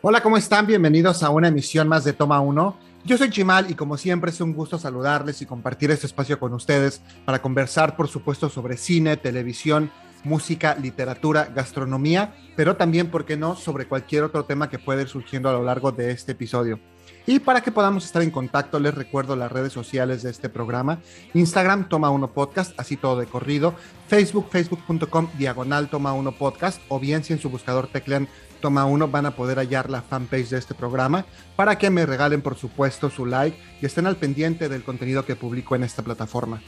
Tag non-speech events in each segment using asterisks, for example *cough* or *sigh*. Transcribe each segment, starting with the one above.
Hola, ¿cómo están? Bienvenidos a una emisión más de Toma 1. Yo soy Chimal y como siempre es un gusto saludarles y compartir este espacio con ustedes para conversar, por supuesto, sobre cine, televisión, música, literatura, gastronomía, pero también, ¿por qué no?, sobre cualquier otro tema que pueda ir surgiendo a lo largo de este episodio. Y para que podamos estar en contacto, les recuerdo las redes sociales de este programa. Instagram, Toma Uno Podcast, así todo de corrido. Facebook, facebook.com, diagonal Toma Uno Podcast. O bien si en su buscador teclean Toma Uno van a poder hallar la fanpage de este programa para que me regalen, por supuesto, su like y estén al pendiente del contenido que publico en esta plataforma.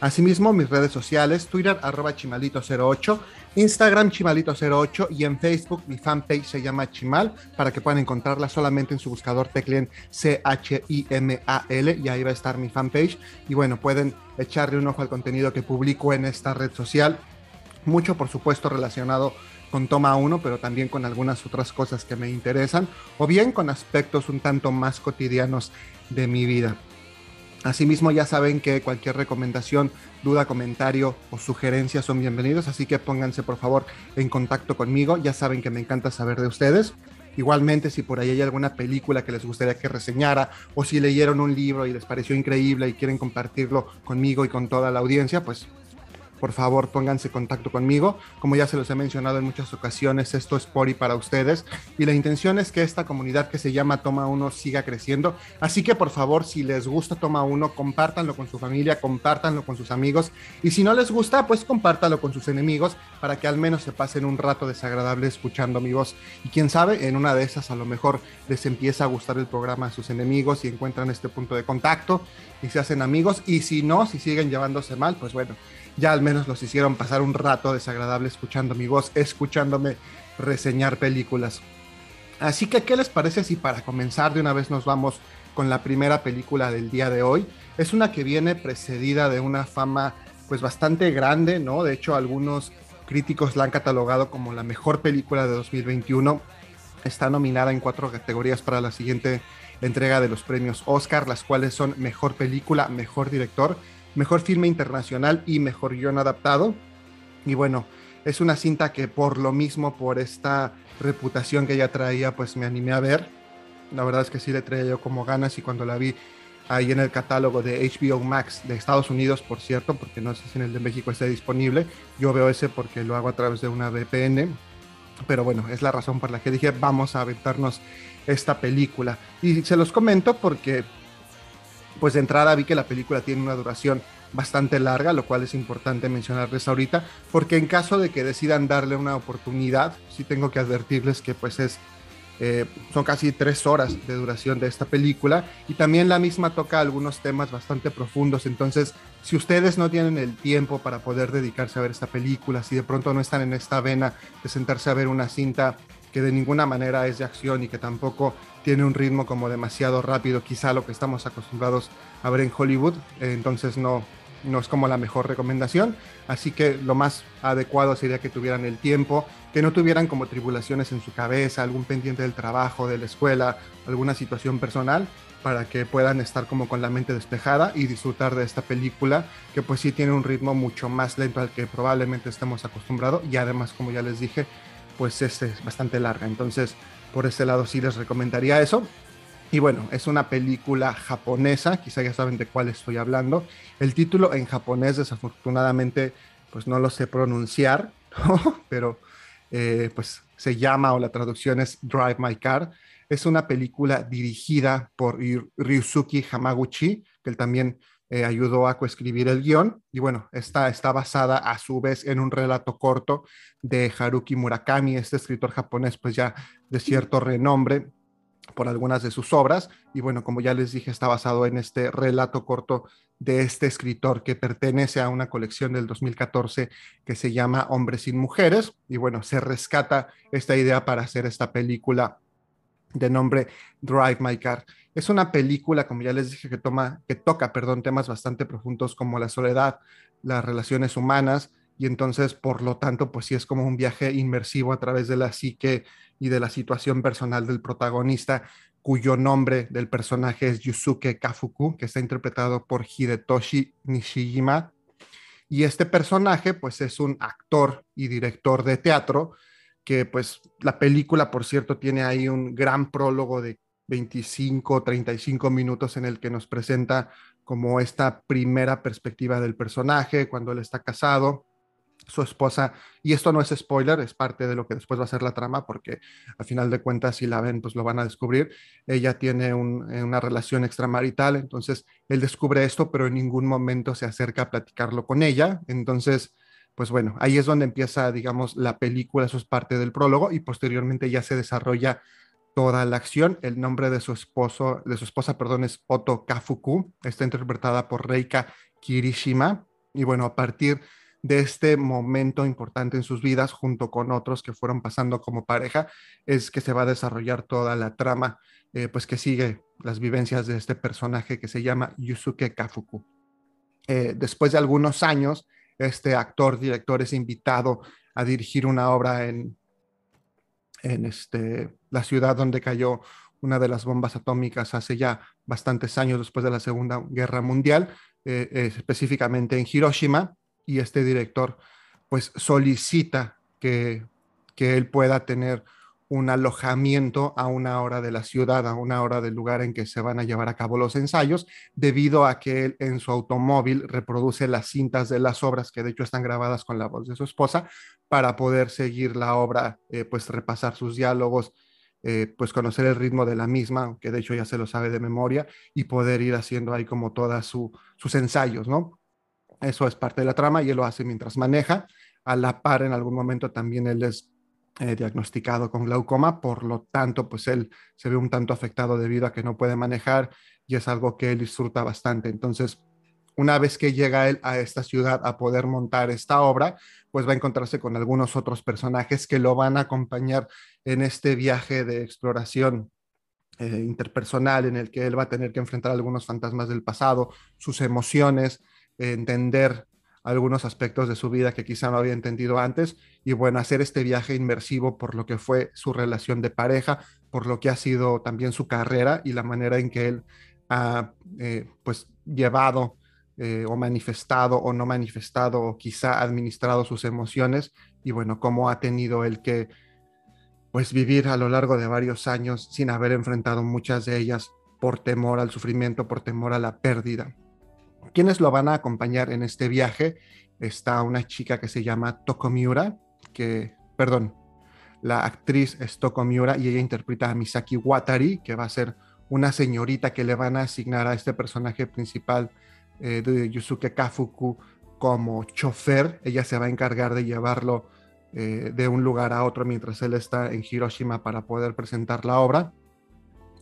Asimismo, mis redes sociales, Twitter arroba chimalito08, Instagram chimalito08 y en Facebook mi fanpage se llama Chimal para que puedan encontrarla solamente en su buscador tecleen C-H-I-M-A-L y ahí va a estar mi fanpage. Y bueno, pueden echarle un ojo al contenido que publico en esta red social. Mucho, por supuesto, relacionado Toma 1, pero también con algunas otras cosas que me interesan, o bien con aspectos un tanto más cotidianos de mi vida. Asimismo, ya saben que cualquier recomendación, duda, comentario o sugerencia son bienvenidos, así que pónganse por favor en contacto conmigo. Ya saben que me encanta saber de ustedes. Igualmente, si por ahí hay alguna película que les gustaría que reseñara o si leyeron un libro y les pareció increíble y quieren compartirlo conmigo y con toda la audiencia, pues por favor pónganse en contacto conmigo. Como ya se los he mencionado en muchas ocasiones, esto es por y para ustedes. Y la intención es que esta comunidad que se llama Toma Uno siga creciendo. Así que por favor, si les gusta Toma Uno, compártanlo con su familia, compártanlo con sus amigos. Y si no les gusta, pues compártalo con sus enemigos para que al menos se pasen un rato desagradable escuchando mi voz. Y quién sabe, en una de esas a lo mejor les empieza a gustar el programa a sus enemigos y encuentran este punto de contacto y se hacen amigos. Y si no, si siguen llevándose mal, pues bueno ya al menos los hicieron pasar un rato desagradable escuchando mi voz, escuchándome reseñar películas. Así que, ¿qué les parece si para comenzar de una vez nos vamos con la primera película del día de hoy? Es una que viene precedida de una fama pues bastante grande, ¿no? De hecho, algunos críticos la han catalogado como la mejor película de 2021. Está nominada en cuatro categorías para la siguiente entrega de los premios Oscar, las cuales son Mejor Película, Mejor Director, mejor filme internacional y mejor guion adaptado. Y bueno, es una cinta que por lo mismo, por esta reputación que ella traía, pues me animé a ver. La verdad es que sí le traía yo como ganas y cuando la vi ahí en el catálogo de HBO Max de Estados Unidos, por cierto, porque no sé si en el de México esté disponible, yo veo ese porque lo hago a través de una VPN. Pero bueno, es la razón por la que dije, vamos a aventarnos esta película. Y se los comento porque pues de entrada vi que la película tiene una duración bastante larga, lo cual es importante mencionarles ahorita, porque en caso de que decidan darle una oportunidad, sí tengo que advertirles que pues es, eh, son casi tres horas de duración de esta película y también la misma toca algunos temas bastante profundos, entonces si ustedes no tienen el tiempo para poder dedicarse a ver esta película, si de pronto no están en esta vena de sentarse a ver una cinta que de ninguna manera es de acción y que tampoco tiene un ritmo como demasiado rápido, quizá lo que estamos acostumbrados a ver en Hollywood, eh, entonces no, no es como la mejor recomendación, así que lo más adecuado sería que tuvieran el tiempo, que no tuvieran como tribulaciones en su cabeza, algún pendiente del trabajo, de la escuela, alguna situación personal, para que puedan estar como con la mente despejada y disfrutar de esta película, que pues sí tiene un ritmo mucho más lento al que probablemente estemos acostumbrados y además, como ya les dije, pues este es bastante larga, entonces por ese lado sí les recomendaría eso. Y bueno, es una película japonesa, quizá ya saben de cuál estoy hablando. El título en japonés desafortunadamente pues no lo sé pronunciar, *laughs* pero eh, pues se llama o la traducción es Drive My Car. Es una película dirigida por Ryusuke Hamaguchi, que él también eh, ayudó a coescribir el guion. Y bueno, esta está basada a su vez en un relato corto de Haruki Murakami, este escritor japonés pues ya de cierto renombre por algunas de sus obras. Y bueno, como ya les dije, está basado en este relato corto de este escritor que pertenece a una colección del 2014 que se llama Hombres sin Mujeres. Y bueno, se rescata esta idea para hacer esta película de nombre Drive My Car. Es una película, como ya les dije, que, toma, que toca perdón, temas bastante profundos como la soledad, las relaciones humanas, y entonces por lo tanto pues sí es como un viaje inmersivo a través de la psique y de la situación personal del protagonista cuyo nombre del personaje es Yusuke Kafuku, que está interpretado por Hidetoshi Nishijima. Y este personaje, pues es un actor y director de teatro que pues la película, por cierto, tiene ahí un gran prólogo de 25, 35 minutos en el que nos presenta como esta primera perspectiva del personaje, cuando él está casado, su esposa, y esto no es spoiler, es parte de lo que después va a ser la trama, porque a final de cuentas, si la ven, pues lo van a descubrir. Ella tiene eh, una relación extramarital, entonces él descubre esto, pero en ningún momento se acerca a platicarlo con ella. Entonces, pues bueno, ahí es donde empieza, digamos, la película, eso es parte del prólogo, y posteriormente ya se desarrolla toda la acción. El nombre de su esposo, de su esposa, perdón, es Otto Kafuku, está interpretada por Reika Kirishima, y bueno, a partir de este momento importante en sus vidas, junto con otros que fueron pasando como pareja, es que se va a desarrollar toda la trama, eh, pues que sigue las vivencias de este personaje que se llama Yusuke Kafuku. Eh, después de algunos años, este actor, director es invitado a dirigir una obra en, en este, la ciudad donde cayó una de las bombas atómicas hace ya bastantes años después de la Segunda Guerra Mundial, eh, específicamente en Hiroshima, y este director pues solicita que, que él pueda tener un alojamiento a una hora de la ciudad, a una hora del lugar en que se van a llevar a cabo los ensayos, debido a que él en su automóvil reproduce las cintas de las obras que de hecho están grabadas con la voz de su esposa para poder seguir la obra, eh, pues repasar sus diálogos, eh, pues conocer el ritmo de la misma, que de hecho ya se lo sabe de memoria, y poder ir haciendo ahí como todas sus ensayos, ¿no? Eso es parte de la trama y él lo hace mientras maneja. A la par, en algún momento también él es eh, diagnosticado con glaucoma, por lo tanto, pues él se ve un tanto afectado debido a que no puede manejar y es algo que él disfruta bastante. Entonces, una vez que llega él a esta ciudad a poder montar esta obra, pues va a encontrarse con algunos otros personajes que lo van a acompañar en este viaje de exploración eh, interpersonal en el que él va a tener que enfrentar algunos fantasmas del pasado, sus emociones, entender algunos aspectos de su vida que quizá no había entendido antes y bueno, hacer este viaje inmersivo por lo que fue su relación de pareja, por lo que ha sido también su carrera y la manera en que él ha eh, pues llevado eh, o manifestado o no manifestado o quizá administrado sus emociones y bueno, cómo ha tenido él que pues vivir a lo largo de varios años sin haber enfrentado muchas de ellas por temor al sufrimiento, por temor a la pérdida. ¿Quiénes lo van a acompañar en este viaje? Está una chica que se llama Toko Miura, que, perdón, la actriz es Toko Miura y ella interpreta a Misaki Watari, que va a ser una señorita que le van a asignar a este personaje principal eh, de Yusuke Kafuku como chofer. Ella se va a encargar de llevarlo eh, de un lugar a otro mientras él está en Hiroshima para poder presentar la obra.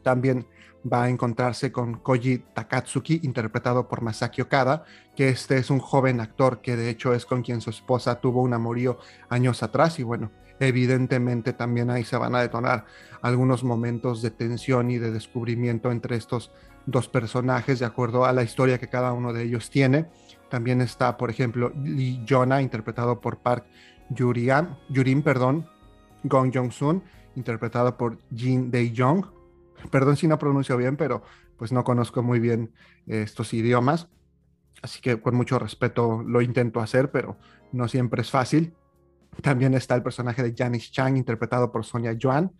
También va a encontrarse con Koji Takatsuki, interpretado por Masaki Okada, que este es un joven actor que de hecho es con quien su esposa tuvo un amorío años atrás y bueno, evidentemente también ahí se van a detonar algunos momentos de tensión y de descubrimiento entre estos dos personajes de acuerdo a la historia que cada uno de ellos tiene. También está, por ejemplo, Lee Jonah, interpretado por Park Yurian, Yurin, perdón, Gong Jong-sun, interpretado por Jin Dae-jong, Perdón si no pronuncio bien, pero pues no conozco muy bien eh, estos idiomas. Así que con mucho respeto lo intento hacer, pero no siempre es fácil. También está el personaje de Janice Chang, interpretado por Sonia Yuan.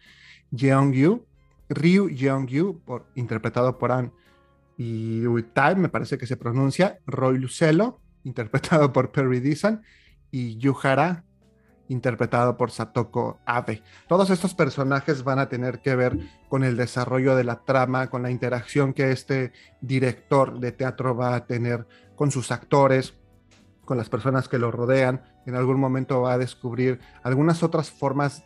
Jeong-yu, Ryu Jeong-yu, por, interpretado por An y Tai, me parece que se pronuncia. Roy Lucelo, interpretado por Perry Dixon. Y Yuhara, interpretado por Satoko Abe. Todos estos personajes van a tener que ver con el desarrollo de la trama, con la interacción que este director de teatro va a tener con sus actores, con las personas que lo rodean. En algún momento va a descubrir algunas otras formas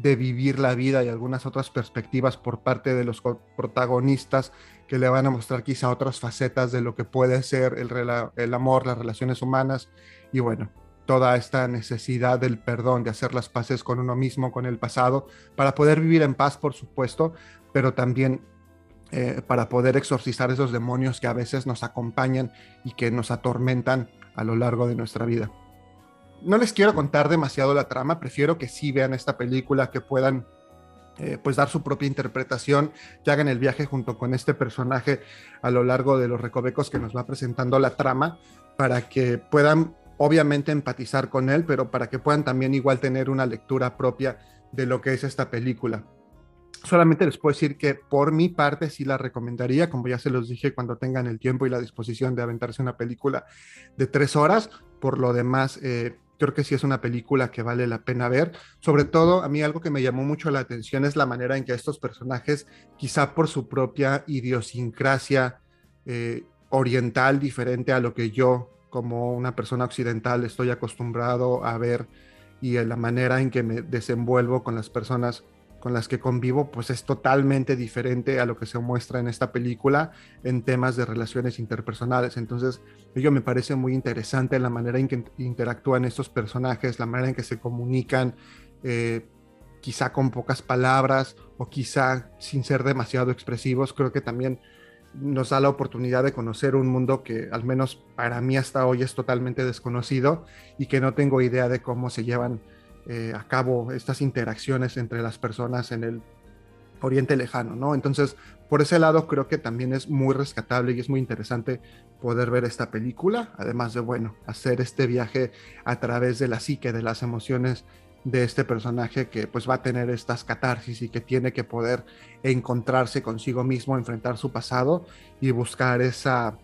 de vivir la vida y algunas otras perspectivas por parte de los protagonistas que le van a mostrar quizá otras facetas de lo que puede ser el, el amor, las relaciones humanas. Y bueno, toda esta necesidad del perdón, de hacer las paces con uno mismo, con el pasado, para poder vivir en paz, por supuesto, pero también eh, para poder exorcizar esos demonios que a veces nos acompañan y que nos atormentan a lo largo de nuestra vida. No les quiero contar demasiado la trama, prefiero que sí vean esta película, que puedan eh, pues dar su propia interpretación, que hagan el viaje junto con este personaje a lo largo de los recovecos que nos va presentando la trama, para que puedan obviamente empatizar con él, pero para que puedan también igual tener una lectura propia de lo que es esta película. Solamente les puedo decir que por mi parte sí la recomendaría, como ya se los dije, cuando tengan el tiempo y la disposición de aventarse una película de tres horas. Por lo demás, eh, creo que sí es una película que vale la pena ver. Sobre todo, a mí algo que me llamó mucho la atención es la manera en que estos personajes, quizá por su propia idiosincrasia eh, oriental, diferente a lo que yo como una persona occidental estoy acostumbrado a ver y la manera en que me desenvuelvo con las personas con las que convivo, pues es totalmente diferente a lo que se muestra en esta película en temas de relaciones interpersonales. Entonces, ello me parece muy interesante la manera en que interactúan estos personajes, la manera en que se comunican, eh, quizá con pocas palabras o quizá sin ser demasiado expresivos. Creo que también nos da la oportunidad de conocer un mundo que al menos para mí hasta hoy es totalmente desconocido y que no tengo idea de cómo se llevan eh, a cabo estas interacciones entre las personas en el Oriente Lejano, ¿no? Entonces, por ese lado creo que también es muy rescatable y es muy interesante poder ver esta película, además de, bueno, hacer este viaje a través de la psique, de las emociones de este personaje que pues va a tener estas catarsis y que tiene que poder encontrarse consigo mismo, enfrentar su pasado y buscar esa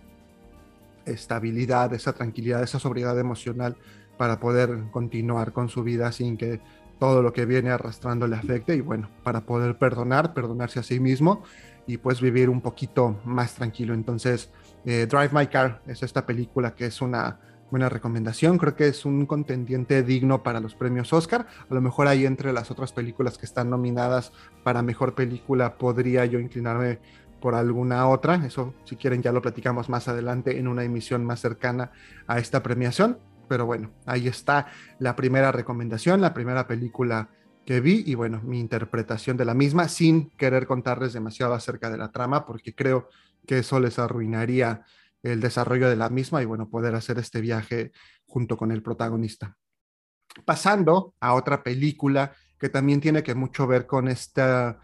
estabilidad, esa tranquilidad, esa sobriedad emocional para poder continuar con su vida sin que todo lo que viene arrastrando le afecte y bueno, para poder perdonar, perdonarse a sí mismo y pues vivir un poquito más tranquilo. Entonces, eh, Drive My Car es esta película que es una buena recomendación, creo que es un contendiente digno para los premios Oscar, a lo mejor ahí entre las otras películas que están nominadas para mejor película podría yo inclinarme por alguna otra, eso si quieren ya lo platicamos más adelante en una emisión más cercana a esta premiación, pero bueno, ahí está la primera recomendación, la primera película que vi y bueno, mi interpretación de la misma, sin querer contarles demasiado acerca de la trama, porque creo que eso les arruinaría el desarrollo de la misma y bueno, poder hacer este viaje junto con el protagonista. Pasando a otra película que también tiene que mucho ver con esta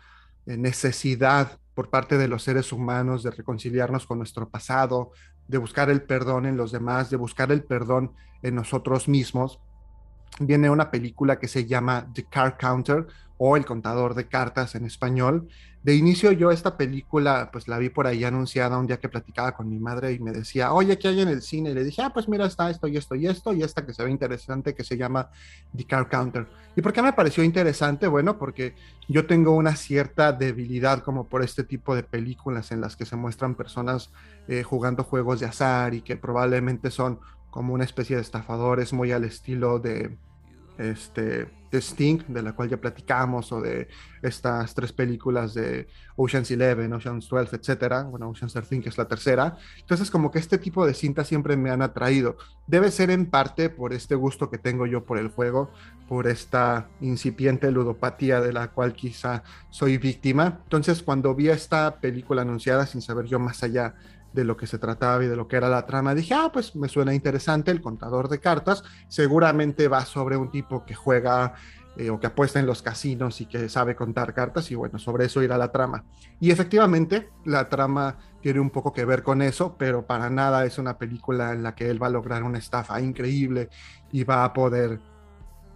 eh, necesidad por parte de los seres humanos de reconciliarnos con nuestro pasado, de buscar el perdón en los demás, de buscar el perdón en nosotros mismos, viene una película que se llama The Card Counter o El contador de cartas en español. De inicio yo esta película pues la vi por ahí anunciada un día que platicaba con mi madre y me decía, oye, ¿qué hay en el cine? Y le dije, ah, pues mira, está esto y esto y esto y esta que se ve interesante que se llama The Card Counter. ¿Y por qué me pareció interesante? Bueno, porque yo tengo una cierta debilidad como por este tipo de películas en las que se muestran personas eh, jugando juegos de azar y que probablemente son como una especie de estafadores muy al estilo de este, de Sting, de la cual ya platicamos, o de estas tres películas de Ocean's Eleven, Ocean's 12, etcétera. Bueno, Ocean's 13, que es la tercera. Entonces, como que este tipo de cintas siempre me han atraído. Debe ser en parte por este gusto que tengo yo por el juego, por esta incipiente ludopatía de la cual quizá soy víctima. Entonces, cuando vi esta película anunciada, sin saber yo más allá de lo que se trataba y de lo que era la trama, dije, ah, pues me suena interesante el contador de cartas, seguramente va sobre un tipo que juega eh, o que apuesta en los casinos y que sabe contar cartas y bueno, sobre eso irá la trama. Y efectivamente, la trama tiene un poco que ver con eso, pero para nada es una película en la que él va a lograr una estafa increíble y va a poder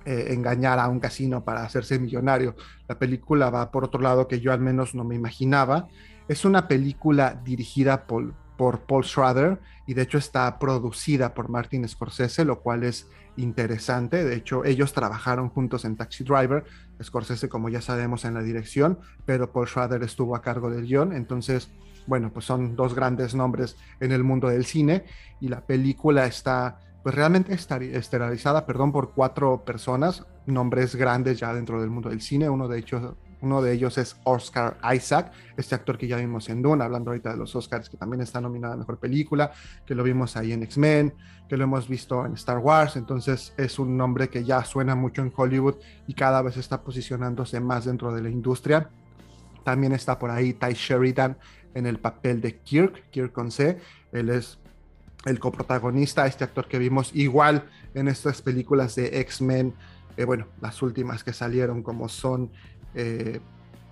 eh, engañar a un casino para hacerse millonario. La película va por otro lado que yo al menos no me imaginaba. Es una película dirigida por, por Paul Schrader y de hecho está producida por Martin Scorsese, lo cual es interesante. De hecho, ellos trabajaron juntos en Taxi Driver, Scorsese como ya sabemos en la dirección, pero Paul Schrader estuvo a cargo del guion, entonces, bueno, pues son dos grandes nombres en el mundo del cine y la película está pues realmente estelarizada, perdón, por cuatro personas, nombres grandes ya dentro del mundo del cine, uno de hecho uno de ellos es Oscar Isaac, este actor que ya vimos en Dune, hablando ahorita de los Oscars, que también está nominado a Mejor Película, que lo vimos ahí en X-Men, que lo hemos visto en Star Wars, entonces es un nombre que ya suena mucho en Hollywood y cada vez está posicionándose más dentro de la industria. También está por ahí Ty Sheridan en el papel de Kirk, Kirk con C, él es el coprotagonista, este actor que vimos igual en estas películas de X-Men, eh, bueno, las últimas que salieron como son eh,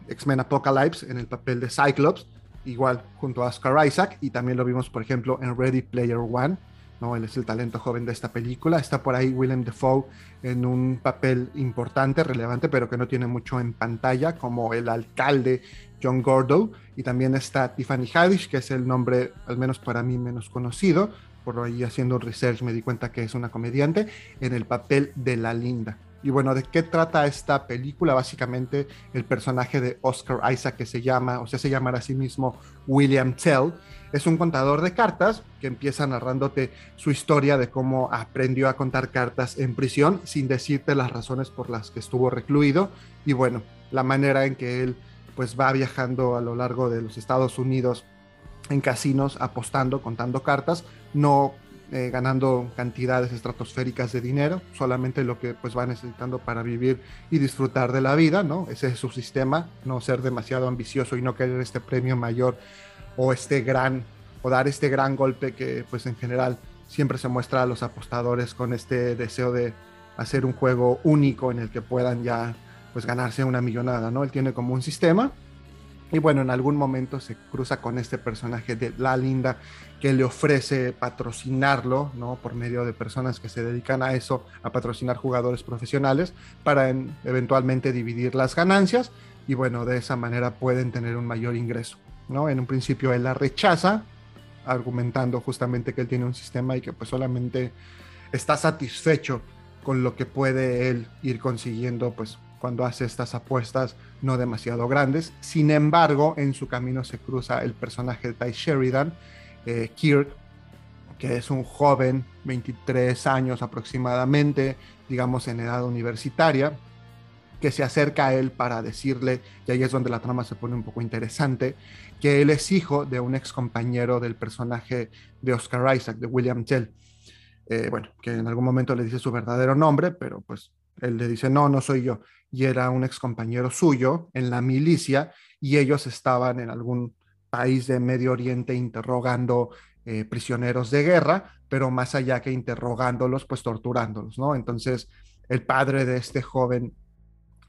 X-Men Apocalypse en el papel de Cyclops, igual junto a Oscar Isaac, y también lo vimos, por ejemplo, en Ready Player One, ¿no? Él es el talento joven de esta película. Está por ahí Willem Dafoe en un papel importante, relevante, pero que no tiene mucho en pantalla, como el alcalde John Gordo. Y también está Tiffany Haddish, que es el nombre, al menos para mí, menos conocido. Por ahí haciendo research me di cuenta que es una comediante en el papel de la linda. Y bueno, ¿de qué trata esta película? Básicamente el personaje de Oscar Isaac, que se llama, o sea, se llama a sí mismo William Tell, es un contador de cartas que empieza narrándote su historia de cómo aprendió a contar cartas en prisión sin decirte las razones por las que estuvo recluido y bueno, la manera en que él pues va viajando a lo largo de los Estados Unidos en casinos apostando, contando cartas, no eh, ganando cantidades estratosféricas de dinero, solamente lo que pues va necesitando para vivir y disfrutar de la vida, ¿no? Ese es su sistema, no ser demasiado ambicioso y no querer este premio mayor o este gran o dar este gran golpe que pues en general siempre se muestra a los apostadores con este deseo de hacer un juego único en el que puedan ya pues ganarse una millonada, ¿no? Él tiene como un sistema y bueno, en algún momento se cruza con este personaje de La Linda que le ofrece patrocinarlo, ¿no? Por medio de personas que se dedican a eso, a patrocinar jugadores profesionales para eventualmente dividir las ganancias y bueno, de esa manera pueden tener un mayor ingreso. En un principio él la rechaza, argumentando justamente que él tiene un sistema y que pues solamente está satisfecho con lo que puede él ir consiguiendo pues cuando hace estas apuestas no demasiado grandes. Sin embargo, en su camino se cruza el personaje de Ty Sheridan, eh, Kirk, que es un joven, 23 años aproximadamente, digamos en edad universitaria, que se acerca a él para decirle, y ahí es donde la trama se pone un poco interesante, que él es hijo de un ex compañero del personaje de Oscar Isaac, de William Tell. Eh, bueno, que en algún momento le dice su verdadero nombre, pero pues él le dice, no, no soy yo. Y era un ex compañero suyo en la milicia y ellos estaban en algún país de Medio Oriente interrogando eh, prisioneros de guerra, pero más allá que interrogándolos, pues torturándolos, ¿no? Entonces, el padre de este joven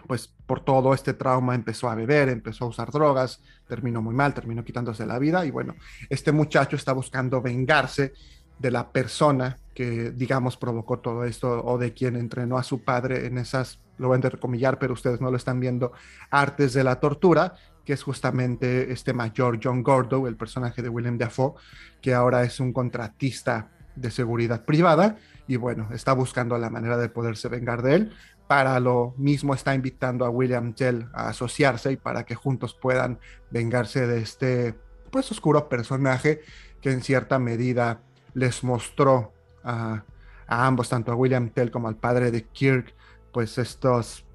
pues por todo este trauma empezó a beber, empezó a usar drogas, terminó muy mal, terminó quitándose la vida y bueno, este muchacho está buscando vengarse de la persona que digamos provocó todo esto o de quien entrenó a su padre en esas, lo voy a entrecomillar, pero ustedes no lo están viendo, artes de la tortura, que es justamente este mayor John Gordo, el personaje de William Dafoe, que ahora es un contratista de seguridad privada y bueno, está buscando la manera de poderse vengar de él, para lo mismo está invitando a William Tell a asociarse y para que juntos puedan vengarse de este pues oscuro personaje que en cierta medida les mostró a, a ambos, tanto a William Tell como al padre de Kirk, pues estos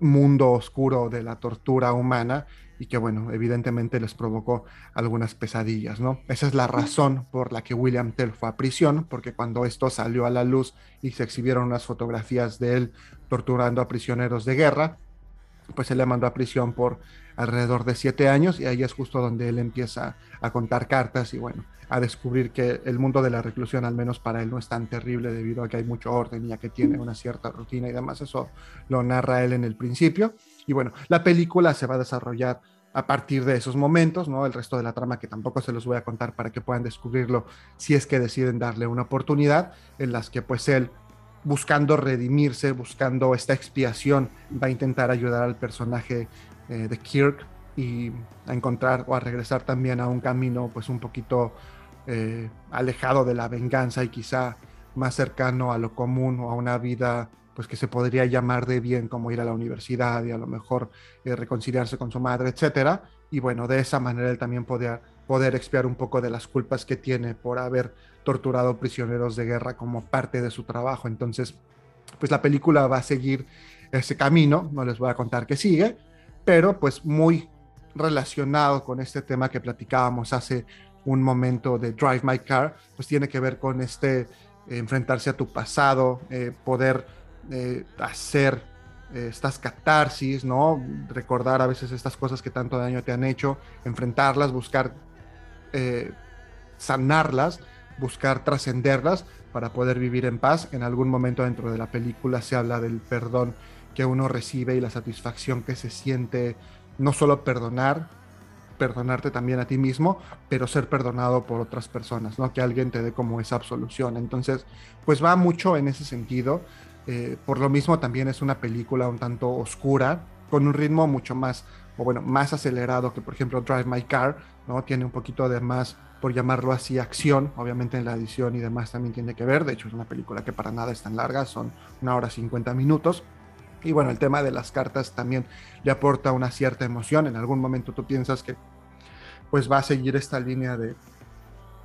mundo oscuro de la tortura humana y que bueno, evidentemente les provocó algunas pesadillas, ¿no? Esa es la razón por la que William Tell fue a prisión, porque cuando esto salió a la luz y se exhibieron unas fotografías de él torturando a prisioneros de guerra, pues se le mandó a prisión por alrededor de siete años y ahí es justo donde él empieza a contar cartas y bueno, a descubrir que el mundo de la reclusión, al menos para él, no es tan terrible debido a que hay mucho orden y a que tiene una cierta rutina y demás. Eso lo narra él en el principio. Y bueno, la película se va a desarrollar a partir de esos momentos, ¿no? El resto de la trama que tampoco se los voy a contar para que puedan descubrirlo si es que deciden darle una oportunidad, en las que pues él buscando redimirse, buscando esta expiación, va a intentar ayudar al personaje eh, de Kirk y a encontrar o a regresar también a un camino pues un poquito eh, alejado de la venganza y quizá más cercano a lo común o a una vida pues que se podría llamar de bien como ir a la universidad y a lo mejor eh, reconciliarse con su madre, etcétera. Y bueno, de esa manera él también podía poder expiar un poco de las culpas que tiene por haber torturado prisioneros de guerra como parte de su trabajo. Entonces, pues la película va a seguir ese camino, no les voy a contar que sigue, pero pues muy relacionado con este tema que platicábamos hace un momento de Drive My Car, pues tiene que ver con este eh, enfrentarse a tu pasado, eh, poder eh, hacer estas catarsis, ¿no? Recordar a veces estas cosas que tanto daño te han hecho, enfrentarlas, buscar sanarlas buscar trascenderlas para poder vivir en paz. En algún momento dentro de la película se habla del perdón que uno recibe y la satisfacción que se siente no solo perdonar perdonarte también a ti mismo, pero ser perdonado por otras personas, ¿no? Que alguien te dé como esa absolución. Entonces, pues va mucho en ese sentido. Eh, por lo mismo también es una película un tanto oscura, con un ritmo mucho más, bueno, más acelerado que por ejemplo Drive My Car, ¿no? Tiene un poquito de más, por llamarlo así, acción, obviamente en la edición y demás también tiene que ver, de hecho es una película que para nada es tan larga, son una hora 50 minutos, y bueno, el tema de las cartas también le aporta una cierta emoción. En algún momento tú piensas que pues va a seguir esta línea de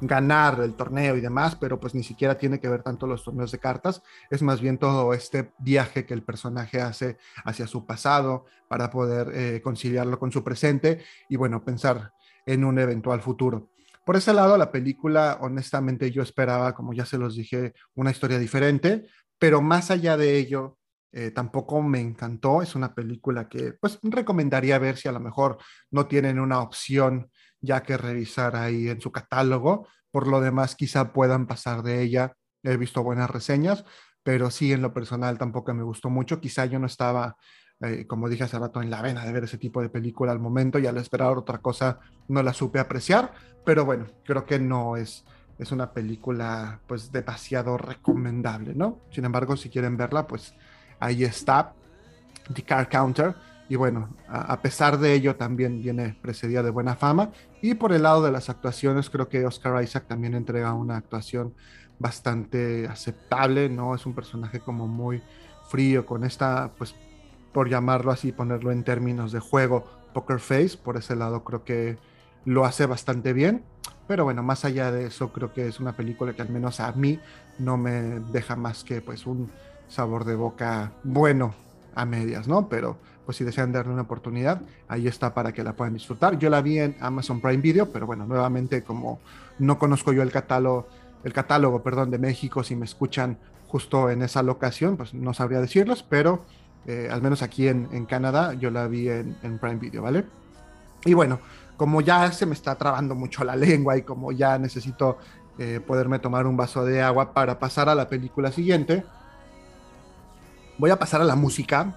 ganar el torneo y demás, pero pues ni siquiera tiene que ver tanto los torneos de cartas, es más bien todo este viaje que el personaje hace hacia su pasado para poder eh, conciliarlo con su presente y bueno, pensar en un eventual futuro. Por ese lado, la película, honestamente, yo esperaba, como ya se los dije, una historia diferente, pero más allá de ello, eh, tampoco me encantó. Es una película que pues recomendaría ver si a lo mejor no tienen una opción ya que revisar ahí en su catálogo. Por lo demás, quizá puedan pasar de ella. He visto buenas reseñas, pero sí en lo personal tampoco me gustó mucho. Quizá yo no estaba, eh, como dije hace rato, en la vena de ver ese tipo de película al momento y al esperar otra cosa no la supe apreciar. Pero bueno, creo que no es es una película pues demasiado recomendable, ¿no? Sin embargo, si quieren verla, pues ahí está, The Car Counter. Y bueno, a, pesar de ello también viene precedida de buena fama. Y por el lado de las actuaciones, creo que Oscar Isaac también entrega una actuación bastante aceptable, ¿no? Es un personaje como muy frío, con esta, pues, por llamarlo así, ponerlo en términos de juego, Poker Face. Por ese lado creo que lo hace bastante bien. Pero bueno, más allá de eso, creo que es una película que al menos a mí no me deja más que pues un sabor de boca bueno a medias, ¿no? Pero pues si desean darle una oportunidad, ahí está para que la puedan disfrutar. Yo la vi en Amazon Prime Video, pero bueno, nuevamente como no conozco yo el catálogo, el catálogo, perdón, de México, si me escuchan justo en esa locación, pues no sabría decirlos, pero eh, al menos aquí en, Canadá yo la vi en, Prime Video, ¿vale? Y bueno, como ya se me está trabando mucho la *laughs* lengua y como ya necesito eh, poderme tomar un vaso de agua para pasar a la película siguiente, Voy a pasar a la música.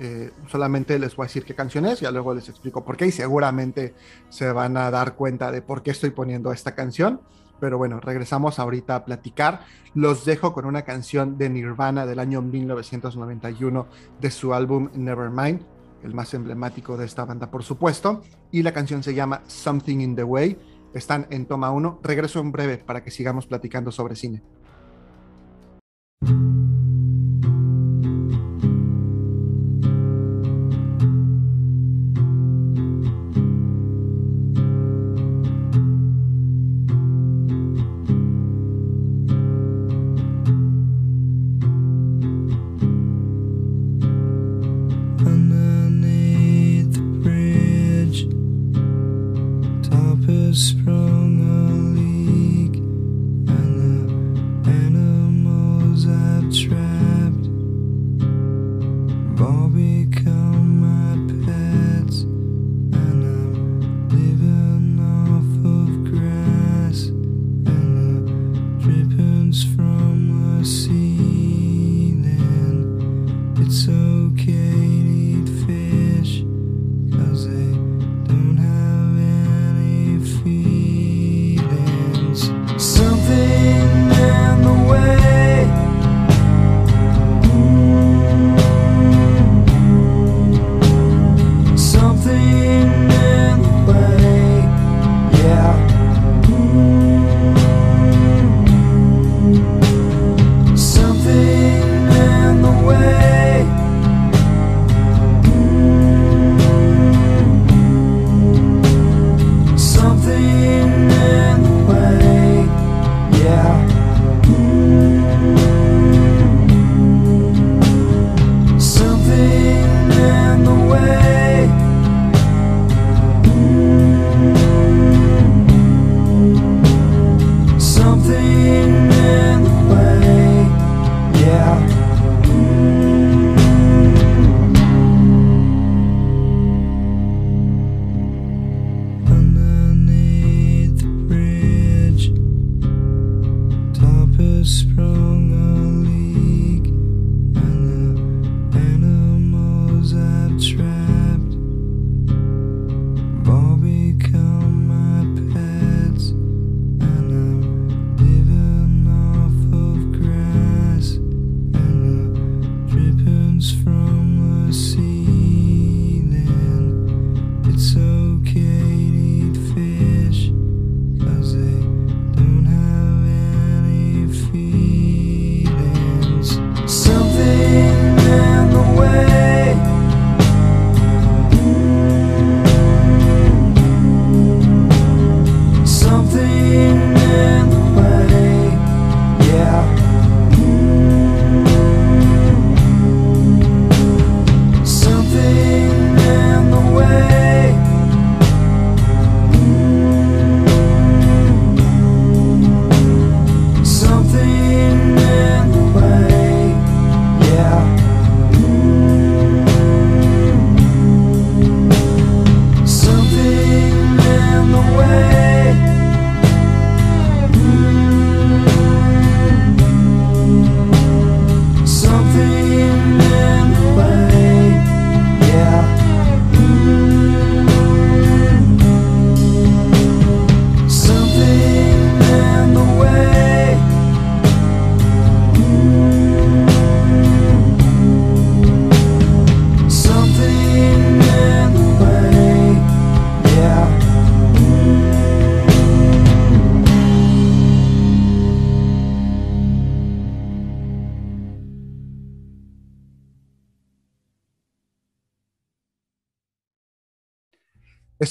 Eh, solamente les voy a decir qué canción es, ya luego les explico por qué y seguramente se van a dar cuenta de por qué estoy poniendo esta canción. Pero bueno, regresamos ahorita a platicar. Los dejo con una canción de Nirvana del año 1991 de su álbum Nevermind, el más emblemático de esta banda por supuesto. Y la canción se llama Something in the Way. Están en toma 1. Regreso en breve para que sigamos platicando sobre cine.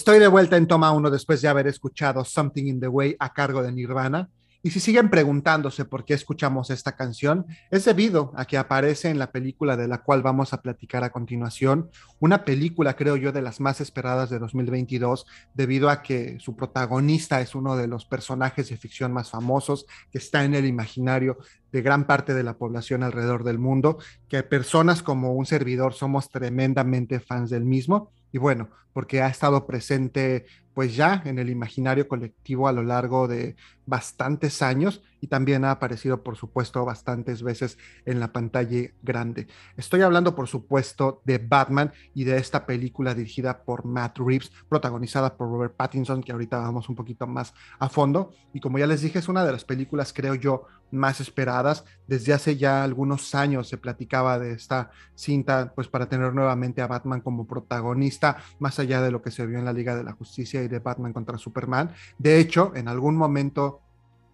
Estoy de vuelta en toma 1 después de haber escuchado Something in the Way a cargo de Nirvana. Y si siguen preguntándose por qué escuchamos esta canción, es debido a que aparece en la película de la cual vamos a platicar a continuación, una película creo yo de las más esperadas de 2022, debido a que su protagonista es uno de los personajes de ficción más famosos, que está en el imaginario de gran parte de la población alrededor del mundo, que personas como un servidor somos tremendamente fans del mismo. Y bueno, porque ha estado presente pues ya en el imaginario colectivo a lo largo de bastantes años y también ha aparecido, por supuesto, bastantes veces en la pantalla grande. Estoy hablando, por supuesto, de Batman y de esta película dirigida por Matt Reeves, protagonizada por Robert Pattinson, que ahorita vamos un poquito más a fondo. Y como ya les dije, es una de las películas, creo yo, más esperadas. Desde hace ya algunos años se platicaba de esta cinta, pues para tener nuevamente a Batman como protagonista, más allá de lo que se vio en la Liga de la Justicia y de Batman contra Superman. De hecho, en algún momento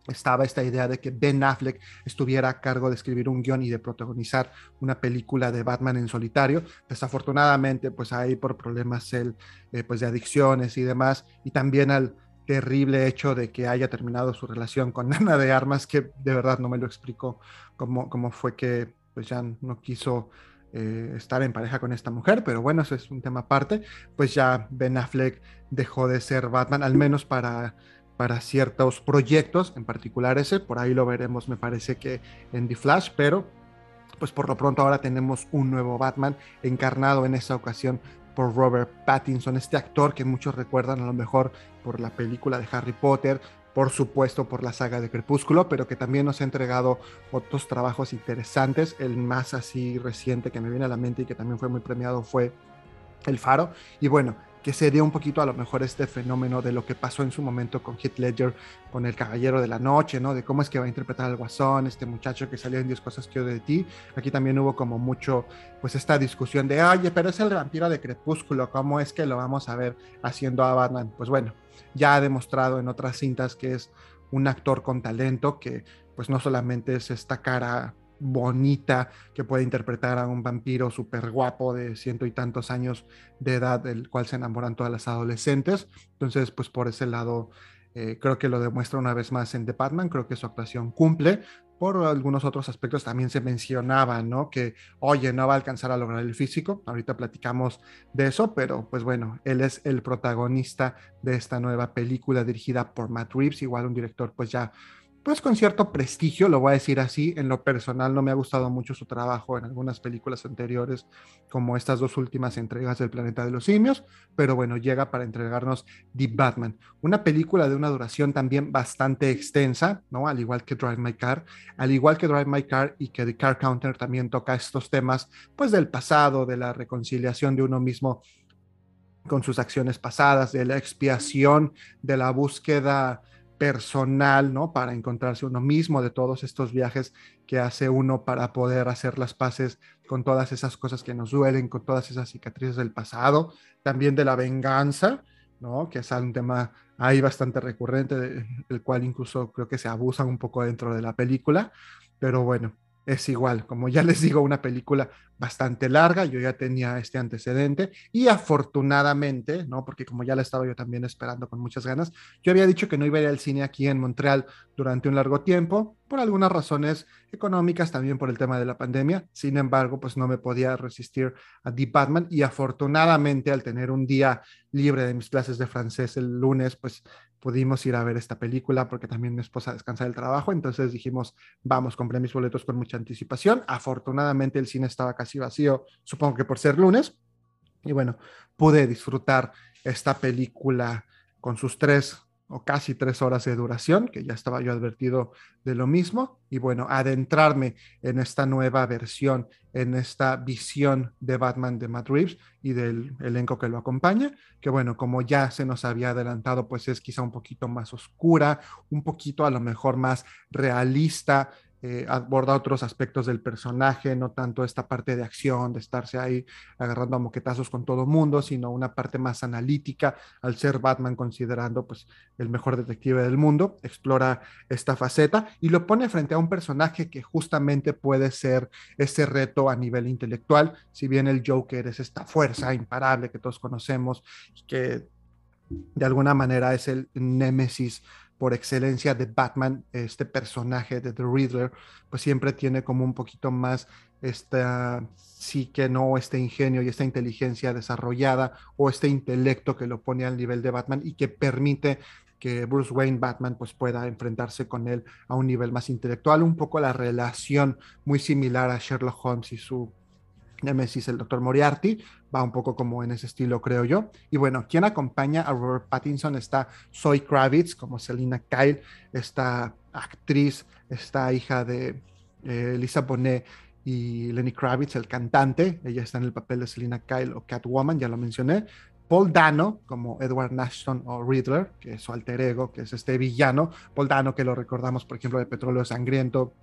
estaba esta idea de que Ben Affleck estuviera a cargo de escribir un guion y de protagonizar una película de Batman en solitario. Desafortunadamente, pues ahí por problemas el, eh, pues de adicciones y demás, y también al terrible hecho de que haya terminado su relación con *laughs* Ana de Armas, que de verdad no me lo explico cómo, cómo fue que pues ya no quiso eh, estar en pareja con esta mujer, pero bueno, eso es un tema aparte, pues ya Ben Affleck dejó de ser Batman, al menos para, para ciertos proyectos, en particular ese, por ahí lo veremos, me parece que en The Flash, pero pues por lo pronto ahora tenemos un nuevo Batman encarnado en esta ocasión por Robert Pattinson, este actor que muchos recuerdan a lo mejor por la película de Harry Potter, por supuesto por la saga de Crepúsculo, pero que también nos ha entregado otros trabajos interesantes. El más así reciente que me viene a la mente y que también fue muy premiado fue El Faro. Y bueno, que se dio un poquito a lo mejor este fenómeno de lo que pasó en su momento con Heath Ledger, con El Caballero de la Noche, ¿no? De cómo es que va a interpretar al Guasón, este muchacho que salió en 10 cosas que de ti. Aquí también hubo como mucho, pues esta discusión de, oye, pero es el vampiro de Crepúsculo, ¿cómo es que lo vamos a ver haciendo a Batman? Pues bueno, ya ha demostrado en otras cintas que es un actor con talento, que pues no solamente es esta cara bonita que puede interpretar a un vampiro súper guapo de ciento y tantos años de edad, del cual se enamoran todas las adolescentes. Entonces, pues por ese lado, eh, creo que lo demuestra una vez más en The Batman, creo que su actuación cumple. Por algunos otros aspectos también se mencionaba, ¿no? Que, oye, no va a alcanzar a lograr el físico. Ahorita platicamos de eso, pero pues bueno, él es el protagonista de esta nueva película dirigida por Matt Reeves, igual un director pues ya pues con cierto prestigio, lo voy a decir así. En lo personal no me ha gustado mucho su trabajo en algunas películas anteriores, como estas dos últimas entregas del Planeta de los Simios, pero bueno, llega para entregarnos The Batman, una película de una duración también bastante extensa, ¿no? Al igual que Drive My Car, al igual que Drive My Car y que The Car Counter también toca estos temas, pues del pasado, de la reconciliación de uno mismo con sus acciones pasadas, de la expiación, de la búsqueda personal, ¿no? Para encontrarse uno mismo de todos estos viajes que hace uno para poder hacer las paces con todas esas cosas que nos duelen, con todas esas cicatrices del pasado, también de la venganza, ¿no? Que es un tema ahí bastante recurrente, del cual incluso creo que se abusa un poco dentro de la película, pero bueno, es igual, como ya les digo, una película bastante larga, yo ya tenía este antecedente y afortunadamente, ¿no? Porque como ya la estaba yo también esperando con muchas ganas, yo había dicho que no iba a ir al cine aquí en Montreal durante un largo tiempo, por algunas razones económicas, también por el tema de la pandemia, sin embargo, pues no me podía resistir a Deep Batman y afortunadamente al tener un día libre de mis clases de francés el lunes, pues pudimos ir a ver esta película porque también mi esposa descansa del trabajo, entonces dijimos, vamos, compré mis boletos con mucha anticipación, afortunadamente el cine estaba casi vacío, supongo que por ser lunes. Y bueno, pude disfrutar esta película con sus tres o casi tres horas de duración, que ya estaba yo advertido de lo mismo, y bueno, adentrarme en esta nueva versión, en esta visión de Batman de Matt Reeves y del elenco que lo acompaña, que bueno, como ya se nos había adelantado, pues es quizá un poquito más oscura, un poquito a lo mejor más realista, eh, aborda otros aspectos del personaje, no tanto esta parte de acción, de estarse ahí agarrando a moquetazos con todo mundo, sino una parte más analítica, al ser Batman considerando pues el mejor detective del mundo, explora esta faceta y lo pone frente a un personaje que justamente puede ser ese reto a nivel intelectual, si bien el Joker es esta fuerza imparable que todos conocemos que de alguna manera es el némesis por excelencia de Batman, este personaje de The Riddler, pues siempre tiene como un poquito más esta sí que no este ingenio y esta inteligencia desarrollada o este intelecto que lo pone al nivel de Batman y que permite que Bruce Wayne Batman pues pueda enfrentarse con él a un nivel más intelectual, un poco la relación muy similar a Sherlock Holmes y su Nemesis, el doctor Moriarty, va un poco como en ese estilo, creo yo. Y bueno, quien acompaña a Robert Pattinson está Zoe Kravitz, como Selina Kyle, esta actriz, esta hija de eh, Lisa Bonet y Lenny Kravitz, el cantante. Ella está en el papel de Selina Kyle o Catwoman, ya lo mencioné. Paul Dano, como Edward Nashton o Riddler, que es su alter ego, que es este villano. Paul Dano, que lo recordamos, por ejemplo, de Petróleo Sangriento,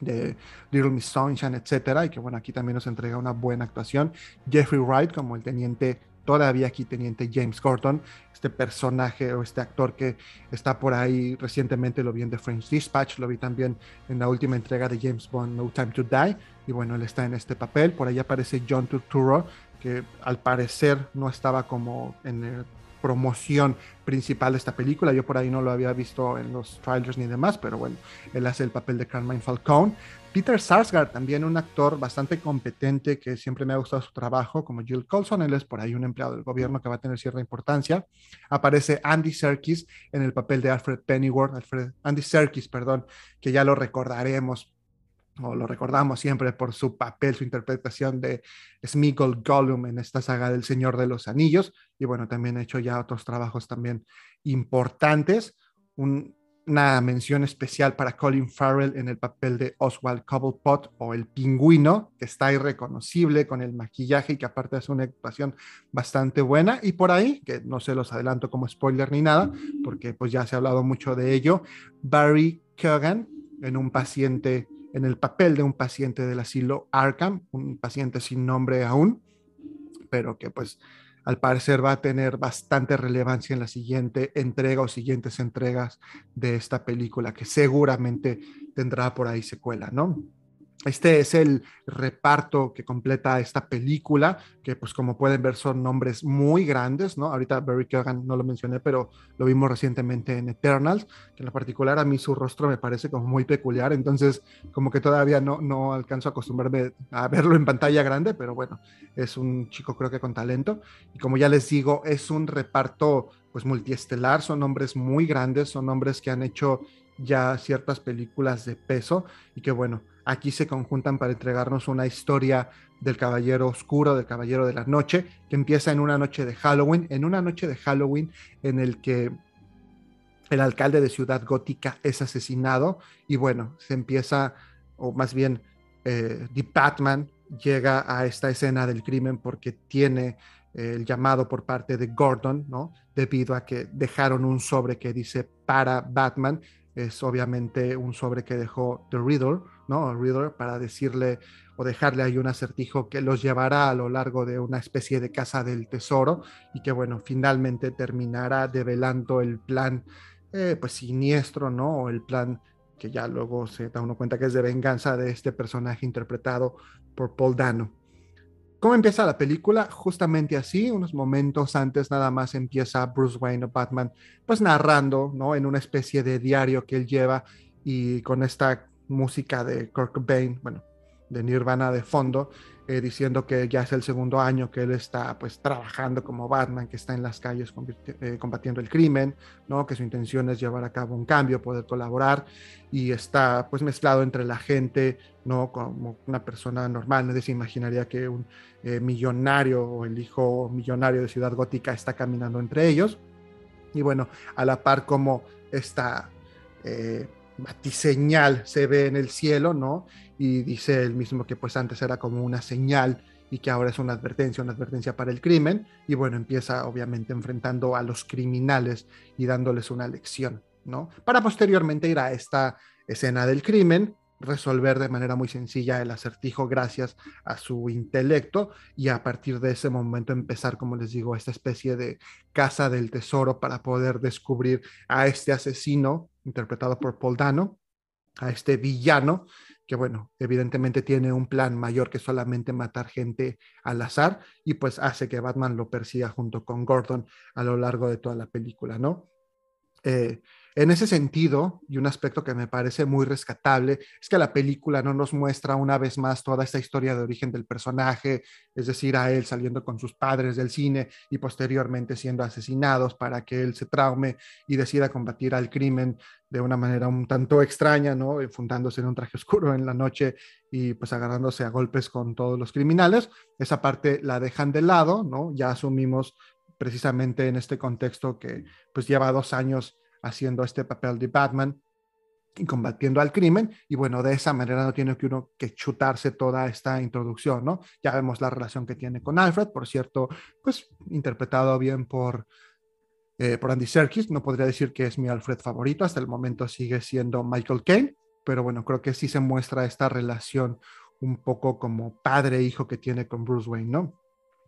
de Little Miss Sunshine, etcétera, y que bueno, aquí también nos entrega una buena actuación. Jeffrey Wright como el teniente, todavía aquí teniente James Gordon, este personaje o este actor que está por ahí recientemente, lo vi en The French Dispatch, lo vi también en la última entrega de James Bond, No Time to Die, y bueno, él está en este papel, por ahí aparece John Turturro, que al parecer no estaba como en el promoción principal de esta película. Yo por ahí no lo había visto en los trailers ni demás, pero bueno, él hace el papel de Carmine Falcone. Peter Sarsgaard, también un actor bastante competente que siempre me ha gustado su trabajo, como Jill Colson, él es por ahí un empleado del gobierno que va a tener cierta importancia. Aparece Andy Serkis en el papel de Alfred Pennyworth, Alfred, Andy Serkis, perdón, que ya lo recordaremos o lo recordamos siempre por su papel, su interpretación de Smeagol Gollum en esta saga del Señor de los Anillos, y bueno, también ha hecho ya otros trabajos también importantes. una mención especial para Colin Farrell en el papel de Oswald Cobblepot o el pingüino, que está irreconocible con el maquillaje y que aparte hace una actuación bastante buena. Y por ahí, que no se los adelanto como spoiler ni nada, porque pues ya se ha hablado mucho de ello, Barry Keoghan en un paciente en el papel de un paciente del asilo Arkham, un paciente sin nombre aún, pero que pues al parecer va a tener bastante relevancia en la siguiente entrega o siguientes entregas de esta película, que seguramente tendrá por ahí secuela, ¿no? Este es el reparto que completa esta película, que pues como pueden ver son nombres muy grandes, ¿no? Ahorita Barry Keoghan no lo mencioné, pero lo vimos recientemente en Eternals, que en lo particular a mí su rostro me parece como muy peculiar, entonces como que todavía no, no alcanzo a acostumbrarme a verlo en pantalla grande, pero bueno, es un chico creo que con talento. Y como ya les digo, es un reparto pues multiestelar, son nombres muy grandes, son nombres que han hecho ya ciertas películas de peso y que bueno, aquí se conjuntan para entregarnos una historia del Caballero Oscuro, del Caballero de la Noche, que empieza en una noche de Halloween, en una noche de Halloween en el que el alcalde de Ciudad Gótica es asesinado y bueno, se empieza, o más bien, eh, The Batman llega a esta escena del crimen porque tiene el llamado por parte de Gordon, ¿no? Debido a que dejaron un sobre que dice para Batman es obviamente un sobre que dejó The Reader, ¿no? Para decirle o dejarle ahí un acertijo que los llevará a lo largo de una especie de casa del tesoro y que bueno, finalmente terminará develando el plan eh, pues siniestro, ¿no? O el plan que ya luego se da uno cuenta que es de venganza de este personaje interpretado por Paul Dano. ¿Cómo empieza la película? Justamente así, unos momentos antes nada más empieza Bruce Wayne o Batman, pues narrando, ¿no? En una especie de diario que él lleva y con esta música de Kirk Cobain, bueno, de Nirvana de fondo, eh, diciendo que ya es el segundo año que él está pues trabajando como Batman, que está en las calles eh, combatiendo el crimen, ¿no? que su intención es llevar a cabo un cambio, poder colaborar y está pues mezclado entre la gente, ¿no? como una persona normal, nadie se imaginaría que un eh, millonario o el hijo millonario de Ciudad Gótica está caminando entre ellos y bueno, a la par como esta batiseñal se ve en el cielo, ¿no? Y dice él mismo que pues antes era como una señal y que ahora es una advertencia, una advertencia para el crimen. Y bueno, empieza obviamente enfrentando a los criminales y dándoles una lección, ¿no? Para posteriormente ir a esta escena del crimen, resolver de manera muy sencilla el acertijo gracias a su intelecto y a partir de ese momento empezar, como les digo, esta especie de casa del tesoro para poder descubrir a este asesino interpretado por Paul Dano a este villano que bueno, evidentemente tiene un plan mayor que solamente matar gente al azar y pues hace que Batman lo persiga junto con Gordon a lo largo de toda la película, ¿no? Eh, en ese sentido, y un aspecto que me parece muy rescatable, es que la película no nos muestra una vez más toda esta historia de origen del personaje, es decir, a él saliendo con sus padres del cine y posteriormente siendo asesinados para que él se traume y decida combatir al crimen de una manera un tanto extraña, ¿no? Fundándose en un traje *laughs* oscuro en la noche y pues agarrándose a golpes con todos los criminales. Esa parte la dejan de lado, ¿no? Ya asumimos precisamente en este contexto que pues lleva dos años haciendo este papel de Batman y combatiendo al crimen. Y bueno, de esa manera no tiene que uno que chutarse toda esta introducción, ¿no? Ya vemos la relación que tiene con Alfred, por cierto, pues interpretado bien por, eh, por Andy Serkis. No podría decir que es mi Alfred favorito, hasta el momento sigue siendo Michael Caine, pero bueno, creo que sí se muestra esta relación un poco como padre-hijo que tiene con Bruce Wayne, ¿no?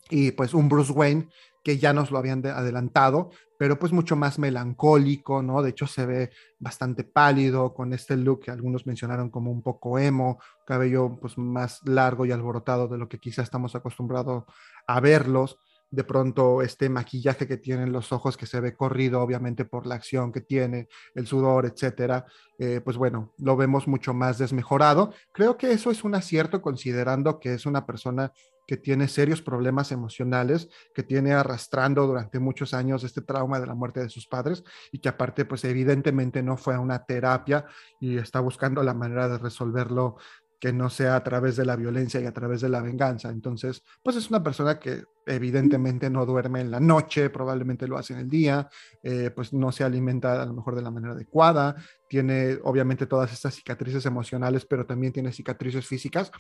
Y pues un Bruce Wayne que ya nos lo habían adelantado, pero pues mucho más melancólico, ¿no? De hecho se ve bastante pálido con este look que algunos mencionaron como un poco emo, cabello pues más largo y alborotado de lo que quizá estamos acostumbrados a verlos. De pronto este maquillaje que tienen los ojos que se ve corrido obviamente por la acción que tiene, el sudor, etcétera, eh, pues bueno, lo vemos mucho más desmejorado. Creo que eso es un acierto considerando que es una persona que tiene serios problemas emocionales, que tiene arrastrando durante muchos años este trauma de la muerte de sus padres y que aparte pues evidentemente no fue a una terapia y está buscando la manera de resolverlo que no sea a través de la violencia y a través de la venganza. Entonces, pues es una persona que evidentemente no duerme en la noche, probablemente lo hace en el día, eh, pues no se alimenta a lo mejor de la manera adecuada, tiene obviamente todas estas cicatrices emocionales, pero también tiene cicatrices físicas.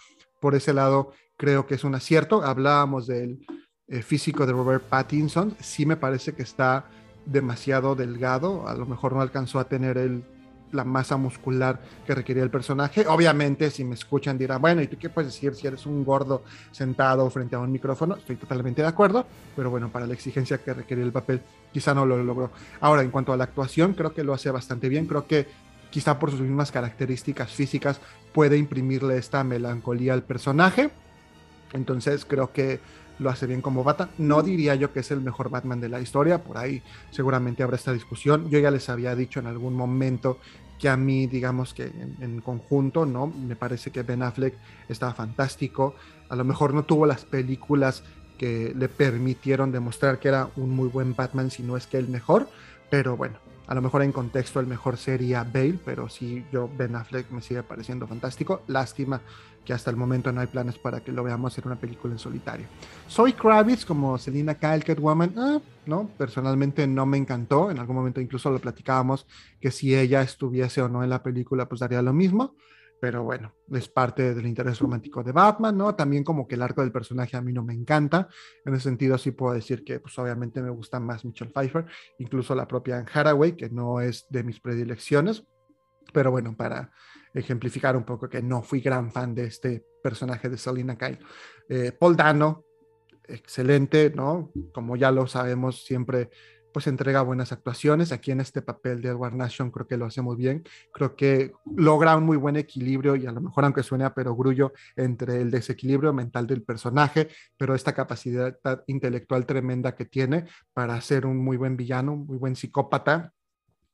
Por ese lado, creo que es un acierto. Hablábamos del eh, físico de Robert Pattinson, sí me parece que está demasiado delgado, a lo mejor no alcanzó a tener el la masa muscular que requería el personaje. Obviamente, si me escuchan dirán, bueno, ¿y tú qué puedes decir si eres un gordo sentado frente a un micrófono? Estoy totalmente de acuerdo, pero bueno, para la exigencia que requería el papel, quizá no lo logró. Ahora, en cuanto a la actuación, creo que lo hace bastante bien. Creo que quizá por sus mismas características físicas puede imprimirle esta melancolía al personaje. Entonces, creo que lo hace bien como Batman. No diría yo que es el mejor Batman de la historia, por ahí seguramente habrá esta discusión. Yo ya les había dicho en algún momento que a mí, digamos que en, conjunto, ¿no? Me parece que Ben Affleck estaba fantástico. A lo mejor no tuvo las películas que le permitieron demostrar que era un muy buen Batman, si no es que el mejor, pero bueno, a lo mejor en contexto el mejor sería Bale, pero sí, yo Ben Affleck me sigue pareciendo fantástico. Lástima que hasta el momento no hay planes para que lo veamos en una película en solitario. Soy Kravitz como Selina Kyle Catwoman, ah, no, personalmente no me encantó. En algún momento incluso lo platicábamos que si ella estuviese o no en la película, pues daría lo mismo. Pero bueno, es parte del interés romántico de Batman, ¿no? También como que el arco del personaje a mí no me encanta. En ese sentido sí puedo decir que pues obviamente me gusta más Michelle Pfeiffer, incluso la propia Anne Hathaway, que no es de mis predilecciones. Pero bueno, para ejemplificar un poco que no fui gran fan de este personaje de Selina Kyle. Eh, Paul Dano, excelente, ¿no? Como ya lo sabemos, siempre pues entrega buenas actuaciones. Aquí en este papel de Edward Nation creo que lo hace muy bien. Creo que logra un muy buen equilibrio y a lo mejor aunque suene a perogrullo entre el desequilibrio mental del personaje, pero esta capacidad intelectual tremenda que tiene para ser un muy buen villano, un muy buen psicópata,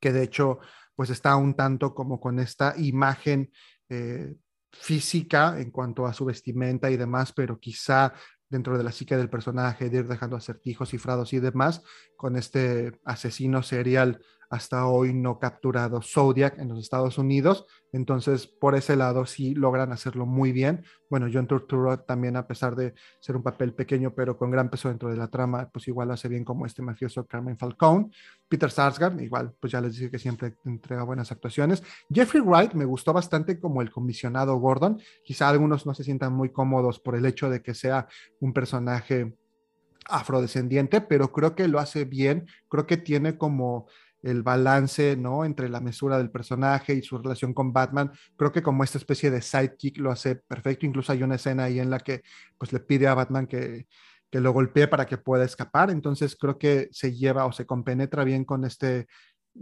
que de hecho pues está un tanto como con esta imagen eh, física en cuanto a su vestimenta y demás, pero quizá dentro de la psique del personaje, de ir dejando acertijos cifrados y demás, con este asesino serial hasta hoy no capturado Zodiac en los Estados Unidos. Entonces, por ese lado sí logran hacerlo muy bien. Bueno, John Turturro también, a pesar de ser un papel pequeño, pero con gran peso dentro de la trama, pues igual hace bien como este mafioso Carmen Falcone. Peter Sarsgaard, igual, pues ya les dije que siempre entrega buenas actuaciones. Jeffrey Wright me gustó bastante como el comisionado Gordon. Quizá algunos no se sientan muy cómodos por el hecho de que sea un personaje afrodescendiente, pero creo que lo hace bien, creo que tiene como el balance, ¿no? Entre la mesura del personaje y su relación con Batman. Creo que como esta especie de sidekick lo hace perfecto. Incluso hay una escena ahí en la que pues le pide a Batman que, lo golpee para que pueda escapar. Entonces creo que se lleva o se compenetra bien con este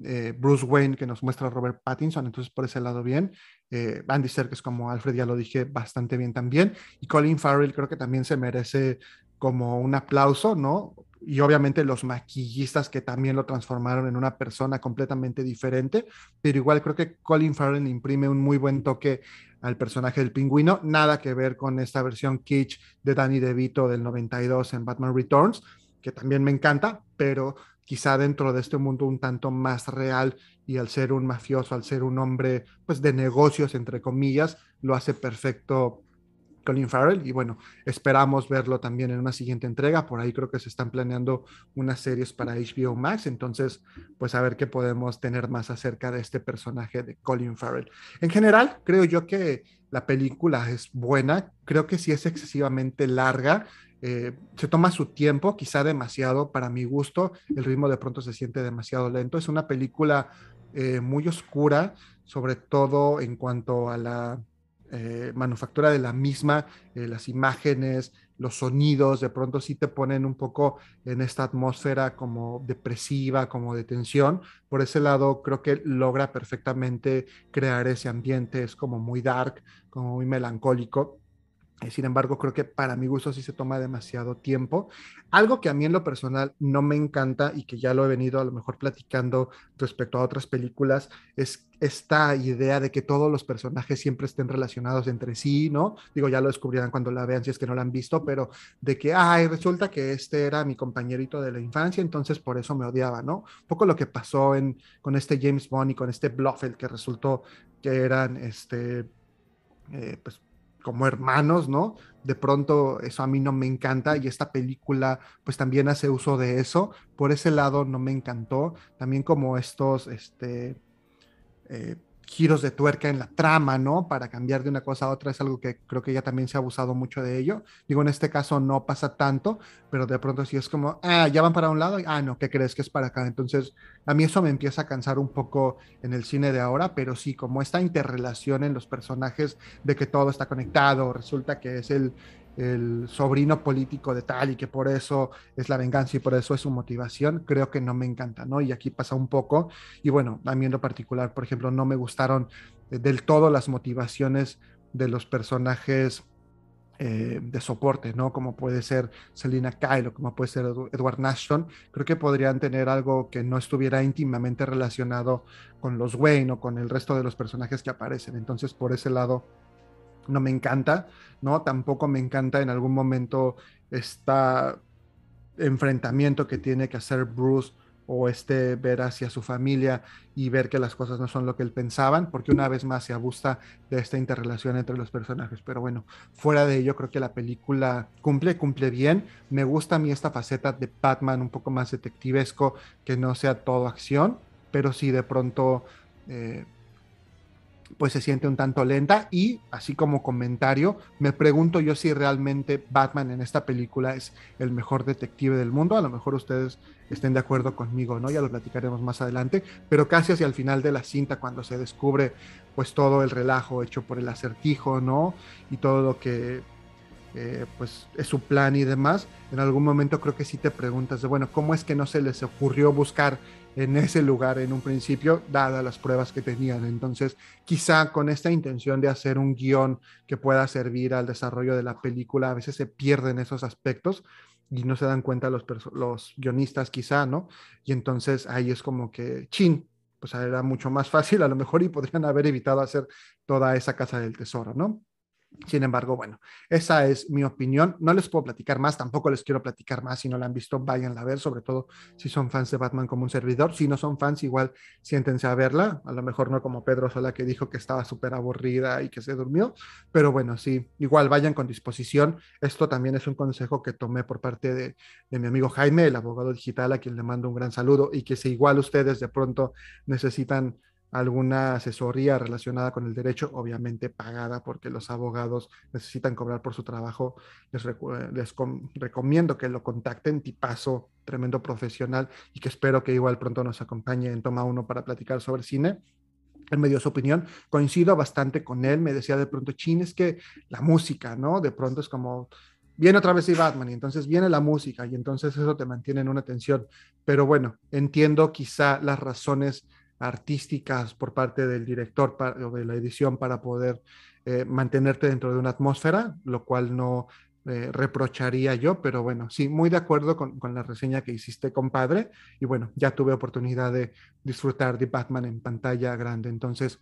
eh, Bruce Wayne que nos muestra Robert Pattinson, entonces por ese lado bien. Eh, Andy Serkis como Alfred, ya lo dije, bastante bien también. Y Colin Farrell creo que también se merece como un aplauso, ¿no? Y obviamente los maquillistas que también lo transformaron en una persona completamente diferente, pero igual creo que Colin Farrell imprime un muy buen toque al personaje del pingüino, nada que ver con esta versión kitsch de Danny DeVito del 92 en Batman Returns, que también me encanta, pero quizá dentro de este mundo un tanto más real y al ser un mafioso, al ser un hombre pues de negocios entre comillas, lo hace perfecto Colin Farrell y bueno, esperamos verlo también en una siguiente entrega, por ahí creo que se están planeando unas series para HBO Max, entonces pues a ver qué podemos tener más acerca de este personaje de Colin Farrell. En general, creo yo que la película es buena, creo que sí es excesivamente larga, eh, se toma su tiempo, quizá demasiado para mi gusto, el ritmo de pronto se siente demasiado lento, es una película eh, muy oscura, sobre todo en cuanto a la eh, manufactura de la misma, las imágenes, los sonidos, de pronto sí te ponen un poco en esta atmósfera como depresiva, como de tensión. Por ese lado, creo que logra perfectamente crear ese ambiente, es como muy dark, como muy melancólico. Eh, sin embargo, creo que para mi gusto sí se toma demasiado tiempo. Algo que a mí en lo personal no me encanta y que ya lo he venido a lo mejor platicando respecto a otras películas es esta idea de que todos los personajes siempre estén relacionados entre sí, ¿no? Digo, ya lo descubrirán cuando la vean si es que no la han visto, pero de que, ay, resulta que este era mi compañerito de la infancia, entonces por eso me odiaba, ¿no? Un poco lo que pasó en, con este James Bond y con este Blofeld que resultó que eran, este, eh, pues como hermanos, ¿no? De pronto eso a mí no me encanta y esta película pues también hace uso de eso. Por ese lado no me encantó. También como estos, este, eh, giros de tuerca en la trama, ¿no? Para cambiar de una cosa a otra es algo que creo que ya también se ha abusado mucho de ello. Digo, en este caso no pasa tanto, pero de pronto sí es como, ah, ya van para un lado, ah, no, ¿qué crees que es para acá? Entonces, a mí eso me empieza a cansar un poco en el cine de ahora, pero sí, como esta interrelación en los personajes de que todo está conectado, resulta que es el el sobrino político de tal y que por eso es la venganza y por eso es su motivación, creo que no me encanta, ¿no? Y aquí pasa un poco. Y bueno, a mí en lo particular, por ejemplo, no me gustaron eh, del todo las motivaciones de los personajes eh, de soporte, ¿no? Como puede ser Selina Kyle o como puede ser Edward Nashton, creo que podrían tener algo que no estuviera íntimamente relacionado con los Wayne o con el resto de los personajes que aparecen. Entonces, por ese lado, no me encanta, ¿no? Tampoco me encanta en algún momento este enfrentamiento que tiene que hacer Bruce o este ver hacia su familia y ver que las cosas no son lo que él pensaban, porque una vez más se abusa de esta interrelación entre los personajes. Pero bueno, fuera de ello, creo que la película cumple, cumple bien. Me gusta a mí esta faceta de Batman un poco más detectivesco, que no sea todo acción, pero sí de pronto eh, pues se siente un tanto lenta y así como comentario, me pregunto yo si realmente Batman en esta película es el mejor detective del mundo, a lo mejor ustedes estén de acuerdo conmigo, ¿no? Ya lo platicaremos más adelante, pero casi hacia el final de la cinta cuando se descubre pues todo el relajo hecho por el acertijo, ¿no? Y todo lo que eh, pues es su plan y demás, en algún momento creo que sí te preguntas de, bueno, ¿cómo es que no se les ocurrió buscar en ese lugar en un principio, dadas las pruebas que tenían? Entonces, quizá con esta intención de hacer un guion que pueda servir al desarrollo de la película, a veces se pierden esos aspectos y no se dan cuenta los, los guionistas quizá, ¿no? Y entonces ahí es como que, chin, pues era mucho más fácil a lo mejor y podrían haber evitado hacer toda esa casa del tesoro, ¿no? Sin embargo, bueno, esa es mi opinión. No les puedo platicar más, tampoco les quiero platicar más. Si no la han visto, váyanla a ver, sobre todo si son fans de Batman como un servidor. Si no son fans, igual siéntense a verla. A lo mejor no como Pedro Sola que dijo que estaba súper aburrida y que se durmió. Pero bueno, sí, igual vayan con disposición. Esto también es un consejo que tomé por parte de, de mi amigo Jaime, el abogado digital, a quien le mando un gran saludo y que si igual ustedes de pronto necesitan alguna asesoría relacionada con el derecho, obviamente pagada porque los abogados necesitan cobrar por su trabajo, les, recomiendo que lo contacten, tipazo, tremendo profesional y que espero que igual pronto nos acompañe en Toma Uno para platicar sobre cine. Él me dio su opinión, coincido bastante con él, me decía de pronto, chin, es que la música, ¿no? De pronto es como viene otra vez y Batman y entonces viene la música y entonces eso te mantiene en una tensión. Pero bueno, entiendo quizá las razones artísticas por parte del director o de la edición para poder eh, mantenerte dentro de una atmósfera, lo cual no eh, reprocharía yo, pero bueno, sí, muy de acuerdo con, con, la reseña que hiciste, compadre, y bueno, ya tuve oportunidad de disfrutar de Batman en pantalla grande, entonces,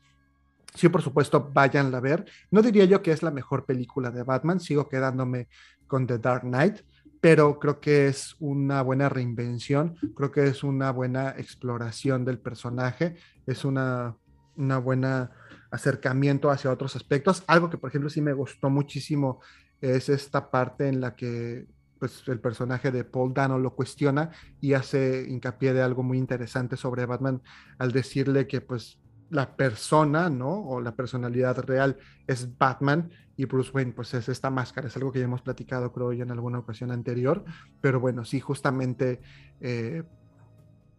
sí, por supuesto, váyanla a ver. No diría yo que es la mejor película de Batman, sigo quedándome con The Dark Knight, pero creo que es una buena reinvención, creo que es una buena exploración del personaje, es una, una buena acercamiento hacia otros aspectos. Algo que, por ejemplo, sí me gustó muchísimo es esta parte en la que pues, el personaje de Paul Dano lo cuestiona y hace hincapié de algo muy interesante sobre Batman al decirle que pues la persona, ¿no? O la personalidad real es Batman y Bruce Wayne, pues es esta máscara, es algo que ya hemos platicado, creo yo, en alguna ocasión anterior, pero bueno, sí, justamente, eh,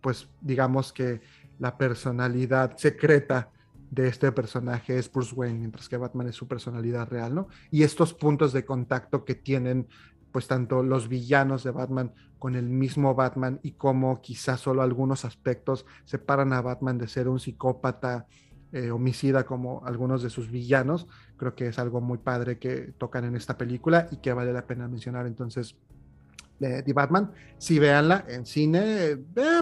pues digamos que la personalidad secreta de este personaje es Bruce Wayne, mientras que Batman es su personalidad real, ¿no? Y estos puntos de contacto que tienen, pues tanto los villanos de Batman con el mismo Batman y cómo quizás solo algunos aspectos separan a Batman de ser un psicópata eh, homicida como algunos de sus villanos, creo que es algo muy padre que tocan en esta película y que vale la pena mencionar. Entonces, de, Batman, si véanla en cine, eh,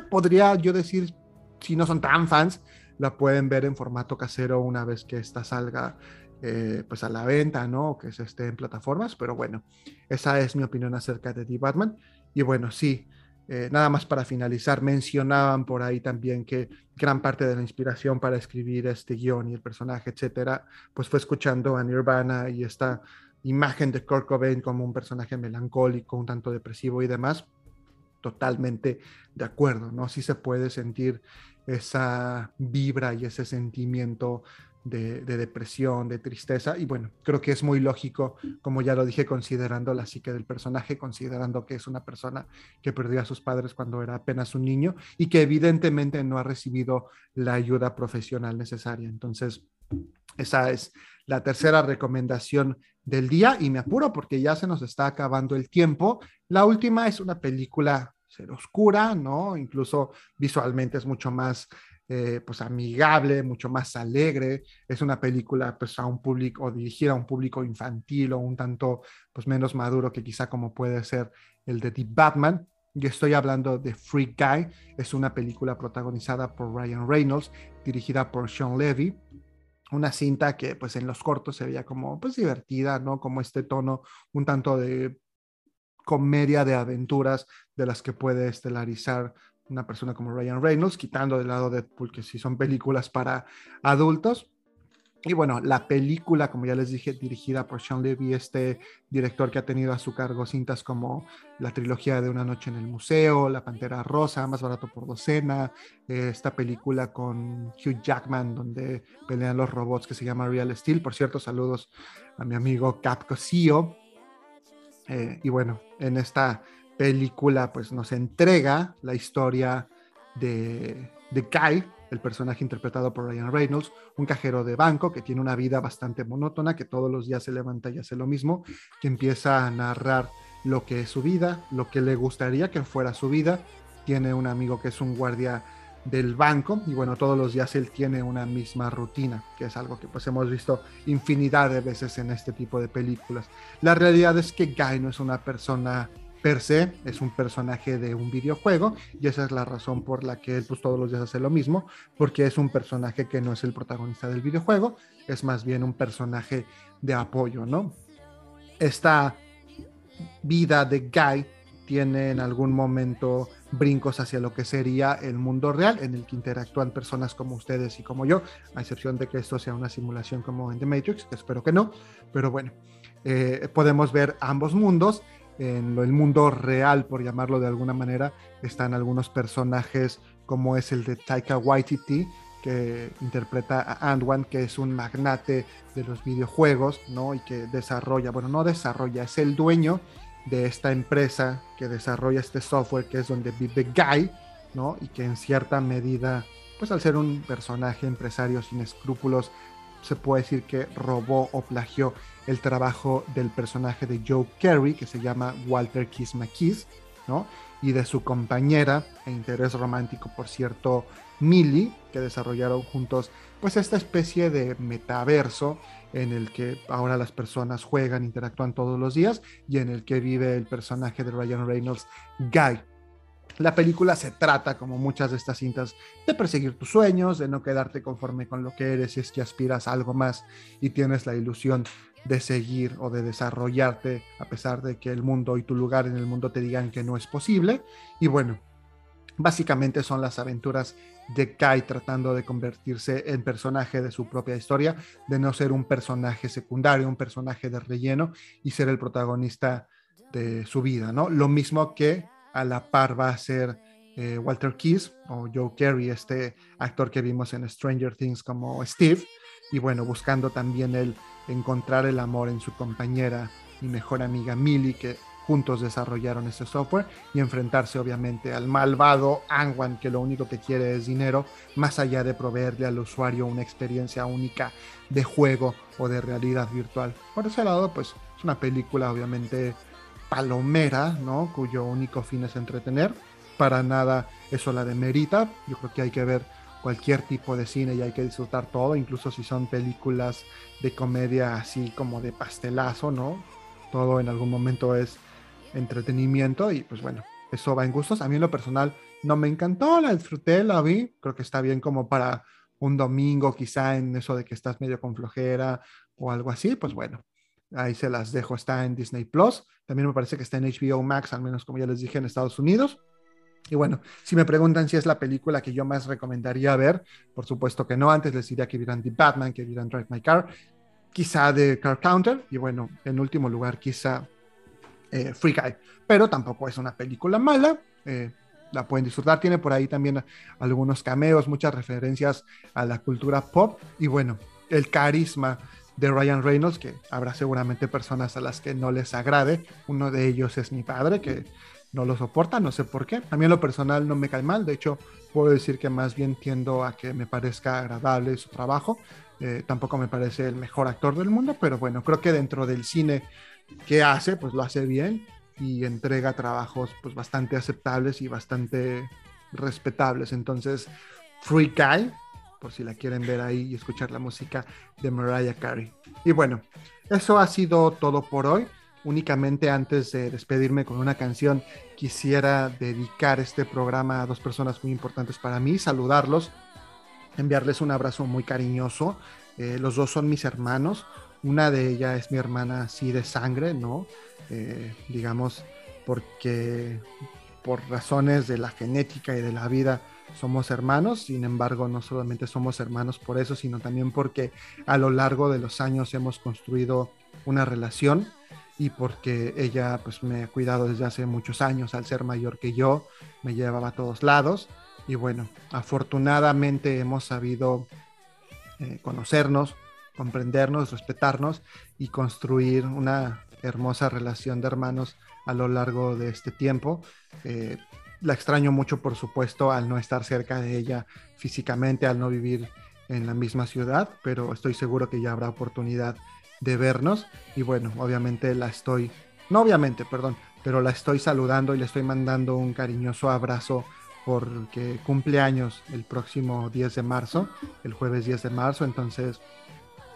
podría yo decir, si no son tan fans, la pueden ver en formato casero una vez que esta salga eh, pues a la venta, ¿no? Que se esté en plataformas, pero bueno, esa es mi opinión acerca de The Batman. Y bueno, sí, eh, nada más para finalizar, mencionaban por ahí también que gran parte de la inspiración para escribir este guion y el personaje, etcétera, pues fue escuchando a Nirvana y esta imagen de Kurt Cobain como un personaje melancólico, un tanto depresivo y demás. Totalmente de acuerdo, ¿no? Sí se puede sentir esa vibra y ese sentimiento de, depresión, de tristeza. Y bueno, creo que es muy lógico, como ya lo dije, considerando la psique del personaje, considerando que es una persona que perdió a sus padres cuando era apenas un niño y que evidentemente no ha recibido la ayuda profesional necesaria. Entonces, esa es la tercera recomendación del día y me apuro porque ya se nos está acabando el tiempo. La última es una película ser oscura, ¿no? Incluso visualmente es mucho más eh, pues amigable, mucho más alegre. Es una película pues a un público o dirigida a un público infantil o un tanto pues menos maduro que quizá como puede ser el de The Batman. Y estoy hablando de Free Guy. Es una película protagonizada por Ryan Reynolds, dirigida por Sean Levy. Una cinta que pues en los cortos se veía como pues divertida, ¿no? Como este tono un tanto de comedia de aventuras de las que puede estelarizar una persona como Ryan Reynolds, quitando del lado de Deadpool, que sí son películas para adultos. Y bueno, la película, como ya les dije, dirigida por Sean Levy, este director que ha tenido a su cargo cintas como la trilogía de Una Noche en el Museo, La Pantera Rosa, Más Barato por Docena, eh, esta película con Hugh Jackman, donde pelean los robots que se llama Real Steel. Por cierto, saludos a mi amigo Cap Cosio. Eh, y bueno, en esta película pues nos entrega la historia de, de Kai, el personaje interpretado por Ryan Reynolds, un cajero de banco que tiene una vida bastante monótona, que todos los días se levanta y hace lo mismo, que empieza a narrar lo que es su vida, lo que le gustaría que fuera su vida. Tiene un amigo que es un guardia del banco y bueno, todos los días él tiene una misma rutina, que es algo que pues hemos visto infinidad de veces en este tipo de películas. La realidad es que Guy no es una persona per se, es un personaje de un videojuego y esa es la razón por la que él pues todos los días hace lo mismo, porque es un personaje que no es el protagonista del videojuego, es más bien un personaje de apoyo, ¿no? Esta vida de Guy tiene en algún momento brincos hacia lo que sería el mundo real en el que interactúan personas como ustedes y como yo, a excepción de que esto sea una simulación como en The Matrix, que espero que no, pero bueno, eh, podemos ver ambos mundos. En el mundo real, por llamarlo de alguna manera, están algunos personajes como es el de Taika Waititi, que interpreta a Anwan, que es un magnate de los videojuegos, ¿no? Y que desarrolla, bueno, no desarrolla, es el dueño de esta empresa que desarrolla este software, que es donde vive Guy, ¿no? Y que en cierta medida, pues al ser un personaje empresario sin escrúpulos, se puede decir que robó o plagió el trabajo del personaje de Joe Carey, que se llama Walter Kiss McKees, ¿no? Y de su compañera e interés romántico, por cierto, Millie, que desarrollaron juntos pues esta especie de metaverso en el que ahora las personas juegan, interactúan todos los días y en el que vive el personaje de Ryan Reynolds, Guy. La película se trata, como muchas de estas cintas, de perseguir tus sueños, de no quedarte conforme con lo que eres si es que aspiras a algo más y tienes la ilusión de seguir o de desarrollarte a pesar de que el mundo y tu lugar en el mundo te digan que no es posible. Y bueno, básicamente son las aventuras de Kai tratando de convertirse en personaje de su propia historia, de no ser un personaje secundario, un personaje de relleno y ser el protagonista de su vida, ¿no? Lo mismo que a la par va a ser eh, Walter Keys o Joe Carey, este actor que vimos en Stranger Things como Steve, y bueno, buscando también el encontrar el amor en su compañera y mejor amiga Millie, que juntos desarrollaron este software y enfrentarse obviamente al malvado Angwan que lo único que quiere es dinero, más allá de proveerle al usuario una experiencia única de juego o de realidad virtual. Por ese lado, pues es una película obviamente palomera, ¿no? Cuyo único fin es entretener. Para nada eso la demerita. Yo creo que hay que ver cualquier tipo de cine y hay que disfrutar todo, incluso si son películas de comedia así como de pastelazo, ¿no? Todo en algún momento es entretenimiento y pues bueno, eso va en gustos. A mí lo personal no me encantó, la disfruté, la vi, creo que está bien como para un domingo quizá en eso de que estás medio con flojera o algo así, pues bueno, ahí se las dejo, está en Disney Plus, también me parece que está en HBO Max, al menos como ya les dije en Estados Unidos. Y bueno, si me preguntan si es la película que yo más recomendaría ver, por supuesto que no. Antes les diría que vieran The Batman, que vieran Drive My Car, quizá de Car Counter. Y bueno, en último lugar, quizá eh, Free Guy. Pero tampoco es una película mala. Eh, la pueden disfrutar. Tiene por ahí también algunos cameos, muchas referencias a la cultura pop. Y bueno, el carisma de Ryan Reynolds, que habrá seguramente personas a las que no les agrade. Uno de ellos es mi padre, que no lo soporta, no sé por qué. A mí en lo personal no me cae mal, de hecho puedo decir que más bien tiendo a que me parezca agradable su trabajo. Eh, tampoco me parece el mejor actor del mundo, pero bueno, creo que dentro del cine que hace, pues lo hace bien y entrega trabajos pues bastante aceptables y bastante respetables. Entonces, Free Guy, por si la quieren ver ahí y escuchar la música de Mariah Carey. Y bueno, eso ha sido todo por hoy. Únicamente antes de despedirme con una canción, quisiera dedicar este programa a dos personas muy importantes para mí, saludarlos, enviarles un abrazo muy cariñoso. Eh, los dos son mis hermanos. Una de ellas es mi hermana así de sangre, ¿no? Eh, digamos, porque por razones de la genética y de la vida somos hermanos, sin embargo no solamente somos hermanos por eso, sino también porque a lo largo de los años hemos construido una relación y porque ella pues me ha cuidado desde hace muchos años al ser mayor que yo, me llevaba a todos lados y bueno, afortunadamente hemos sabido eh, conocernos, comprendernos, respetarnos y construir una hermosa relación de hermanos a lo largo de este tiempo. Eh, la extraño mucho, por supuesto, al no estar cerca de ella físicamente, al no vivir en la misma ciudad, pero estoy seguro que ya habrá oportunidad de vernos y bueno, obviamente la estoy, no obviamente, perdón, pero la estoy saludando y le estoy mandando un cariñoso abrazo porque cumple años el próximo 10 de marzo, el jueves 10 de marzo, entonces,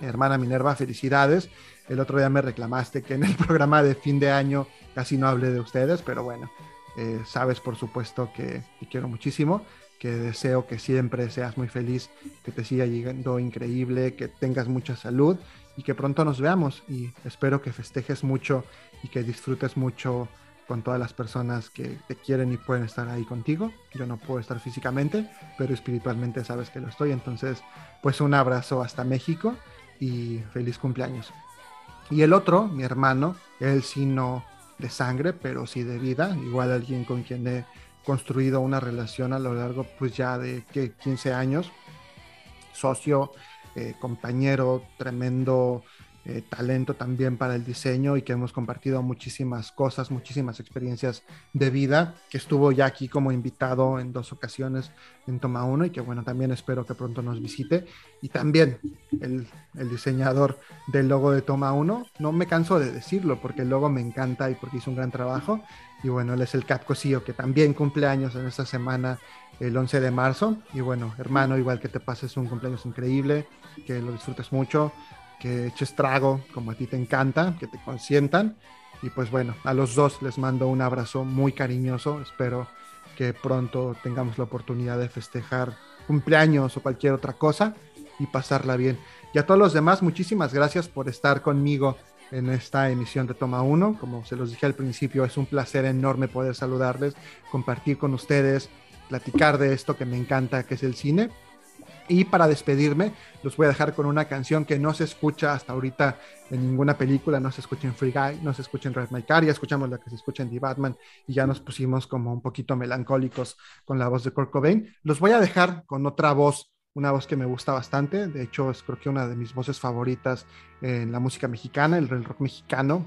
hermana Minerva, felicidades. El otro día me reclamaste que en el *laughs* programa de fin de año casi no hablé de ustedes, pero bueno, eh, sabes por supuesto que te quiero muchísimo, que deseo que siempre seas muy feliz, que te siga llegando increíble, que tengas mucha salud y que pronto nos veamos y espero que festejes mucho y que disfrutes mucho con todas las personas que te quieren y pueden estar ahí contigo. Yo no puedo estar físicamente, pero espiritualmente sabes que lo estoy. Entonces, pues un abrazo hasta México y feliz cumpleaños. Y el otro, mi hermano, él sí no de sangre, pero sí de vida, igual alguien con quien he construido una relación a lo largo pues ya de que 15 años, socio, eh, compañero, tremendo eh, talento también para el diseño y que hemos compartido muchísimas cosas, muchísimas experiencias de vida, que estuvo ya aquí como invitado en dos ocasiones en Toma 1 y que bueno, también espero que pronto nos visite. Y también el, el diseñador del logo de Toma 1, no me canso de decirlo porque el logo me encanta y porque hizo un gran trabajo. Y bueno, él es el Cap Cosío, que también cumple años en esta semana, el 11 de marzo. Y bueno, hermano, igual que te pases un cumpleaños increíble, que lo disfrutes mucho que eches trago como a ti te encanta, que te consientan. Y pues bueno, a los dos les mando un abrazo muy cariñoso. Espero que pronto tengamos la oportunidad de festejar cumpleaños o cualquier otra cosa y pasarla bien. Y a todos los demás, muchísimas gracias por estar conmigo en esta emisión de Toma 1. Como se los dije al principio, es un placer enorme poder saludarles, compartir con ustedes, platicar de esto que me encanta, que es el cine. Y para despedirme, los voy a dejar con una canción que no se escucha hasta ahorita en ninguna película, no se escucha en Free Guy, no se escucha en Red My Car, ya escuchamos la que se escucha en The Batman y ya nos pusimos como un poquito melancólicos con la voz de Kurt Cobain. Los voy a dejar con otra voz, una voz que me gusta bastante, de hecho es creo que una de mis voces favoritas en la música mexicana, el rock mexicano.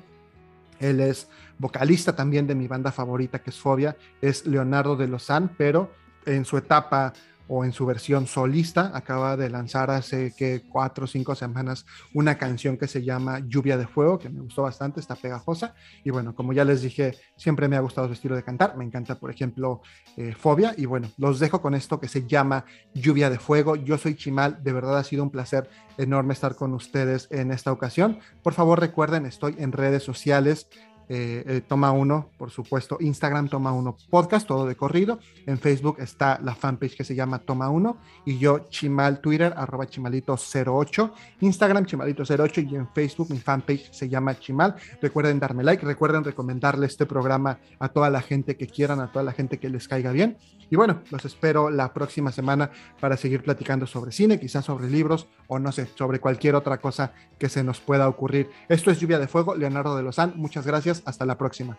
Él es vocalista también de mi banda favorita que es Fobia, es Leonardo de Lozán, pero en su etapa o en su versión solista. Acaba de lanzar hace que cuatro o cinco semanas una canción que se llama Lluvia de Fuego, que me gustó bastante, está pegajosa. Y bueno, como ya les dije, siempre me ha gustado su estilo de cantar. Me encanta, por ejemplo, eh, Fobia. Y bueno, los dejo con esto que se llama Lluvia de Fuego. Yo soy Chimal, de verdad ha sido un placer enorme estar con ustedes en esta ocasión. Por favor, recuerden, estoy en redes sociales. Eh, eh, Toma Uno, por supuesto, Instagram Toma Uno Podcast, todo de corrido. En Facebook está la fanpage que se llama Toma Uno y yo Chimal Twitter, arroba Chimalito08, Instagram Chimalito08 y en Facebook mi fanpage se llama Chimal. Recuerden darme like, recuerden recomendarle este programa a toda la gente que quieran, a toda la gente que les caiga bien. Y bueno, los espero la próxima semana para seguir platicando sobre cine, quizás sobre libros o no sé, sobre cualquier otra cosa que se nos pueda ocurrir. Esto es Lluvia de Fuego, Leonardo de Lozán. Muchas gracias hasta la próxima.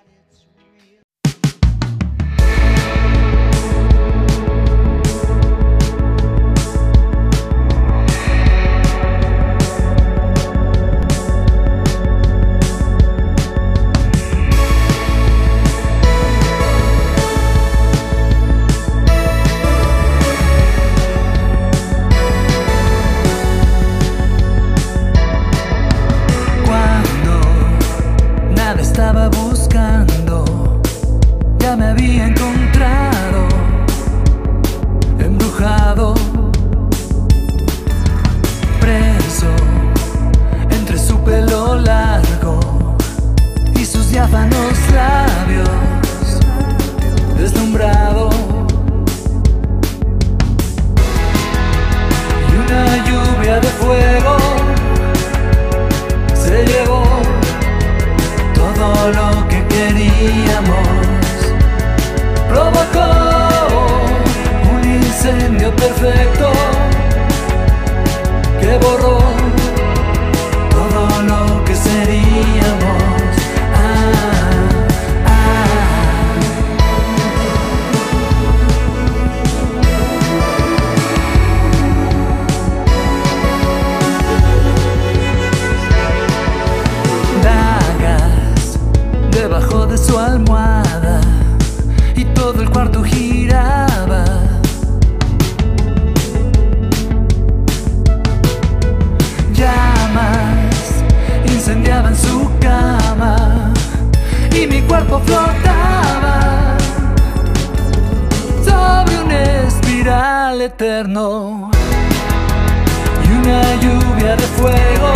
y una lluvia de fuego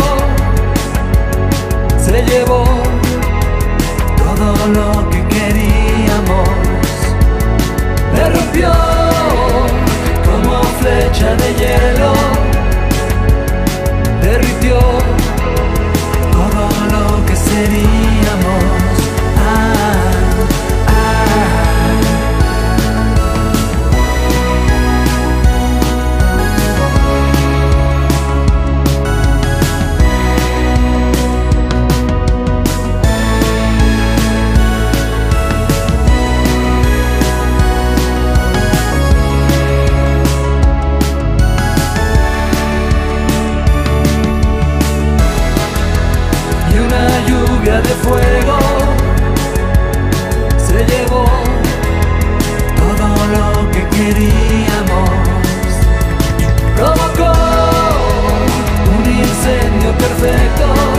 se llevó todo lo que queríamos, me como flecha de hierro. perfect.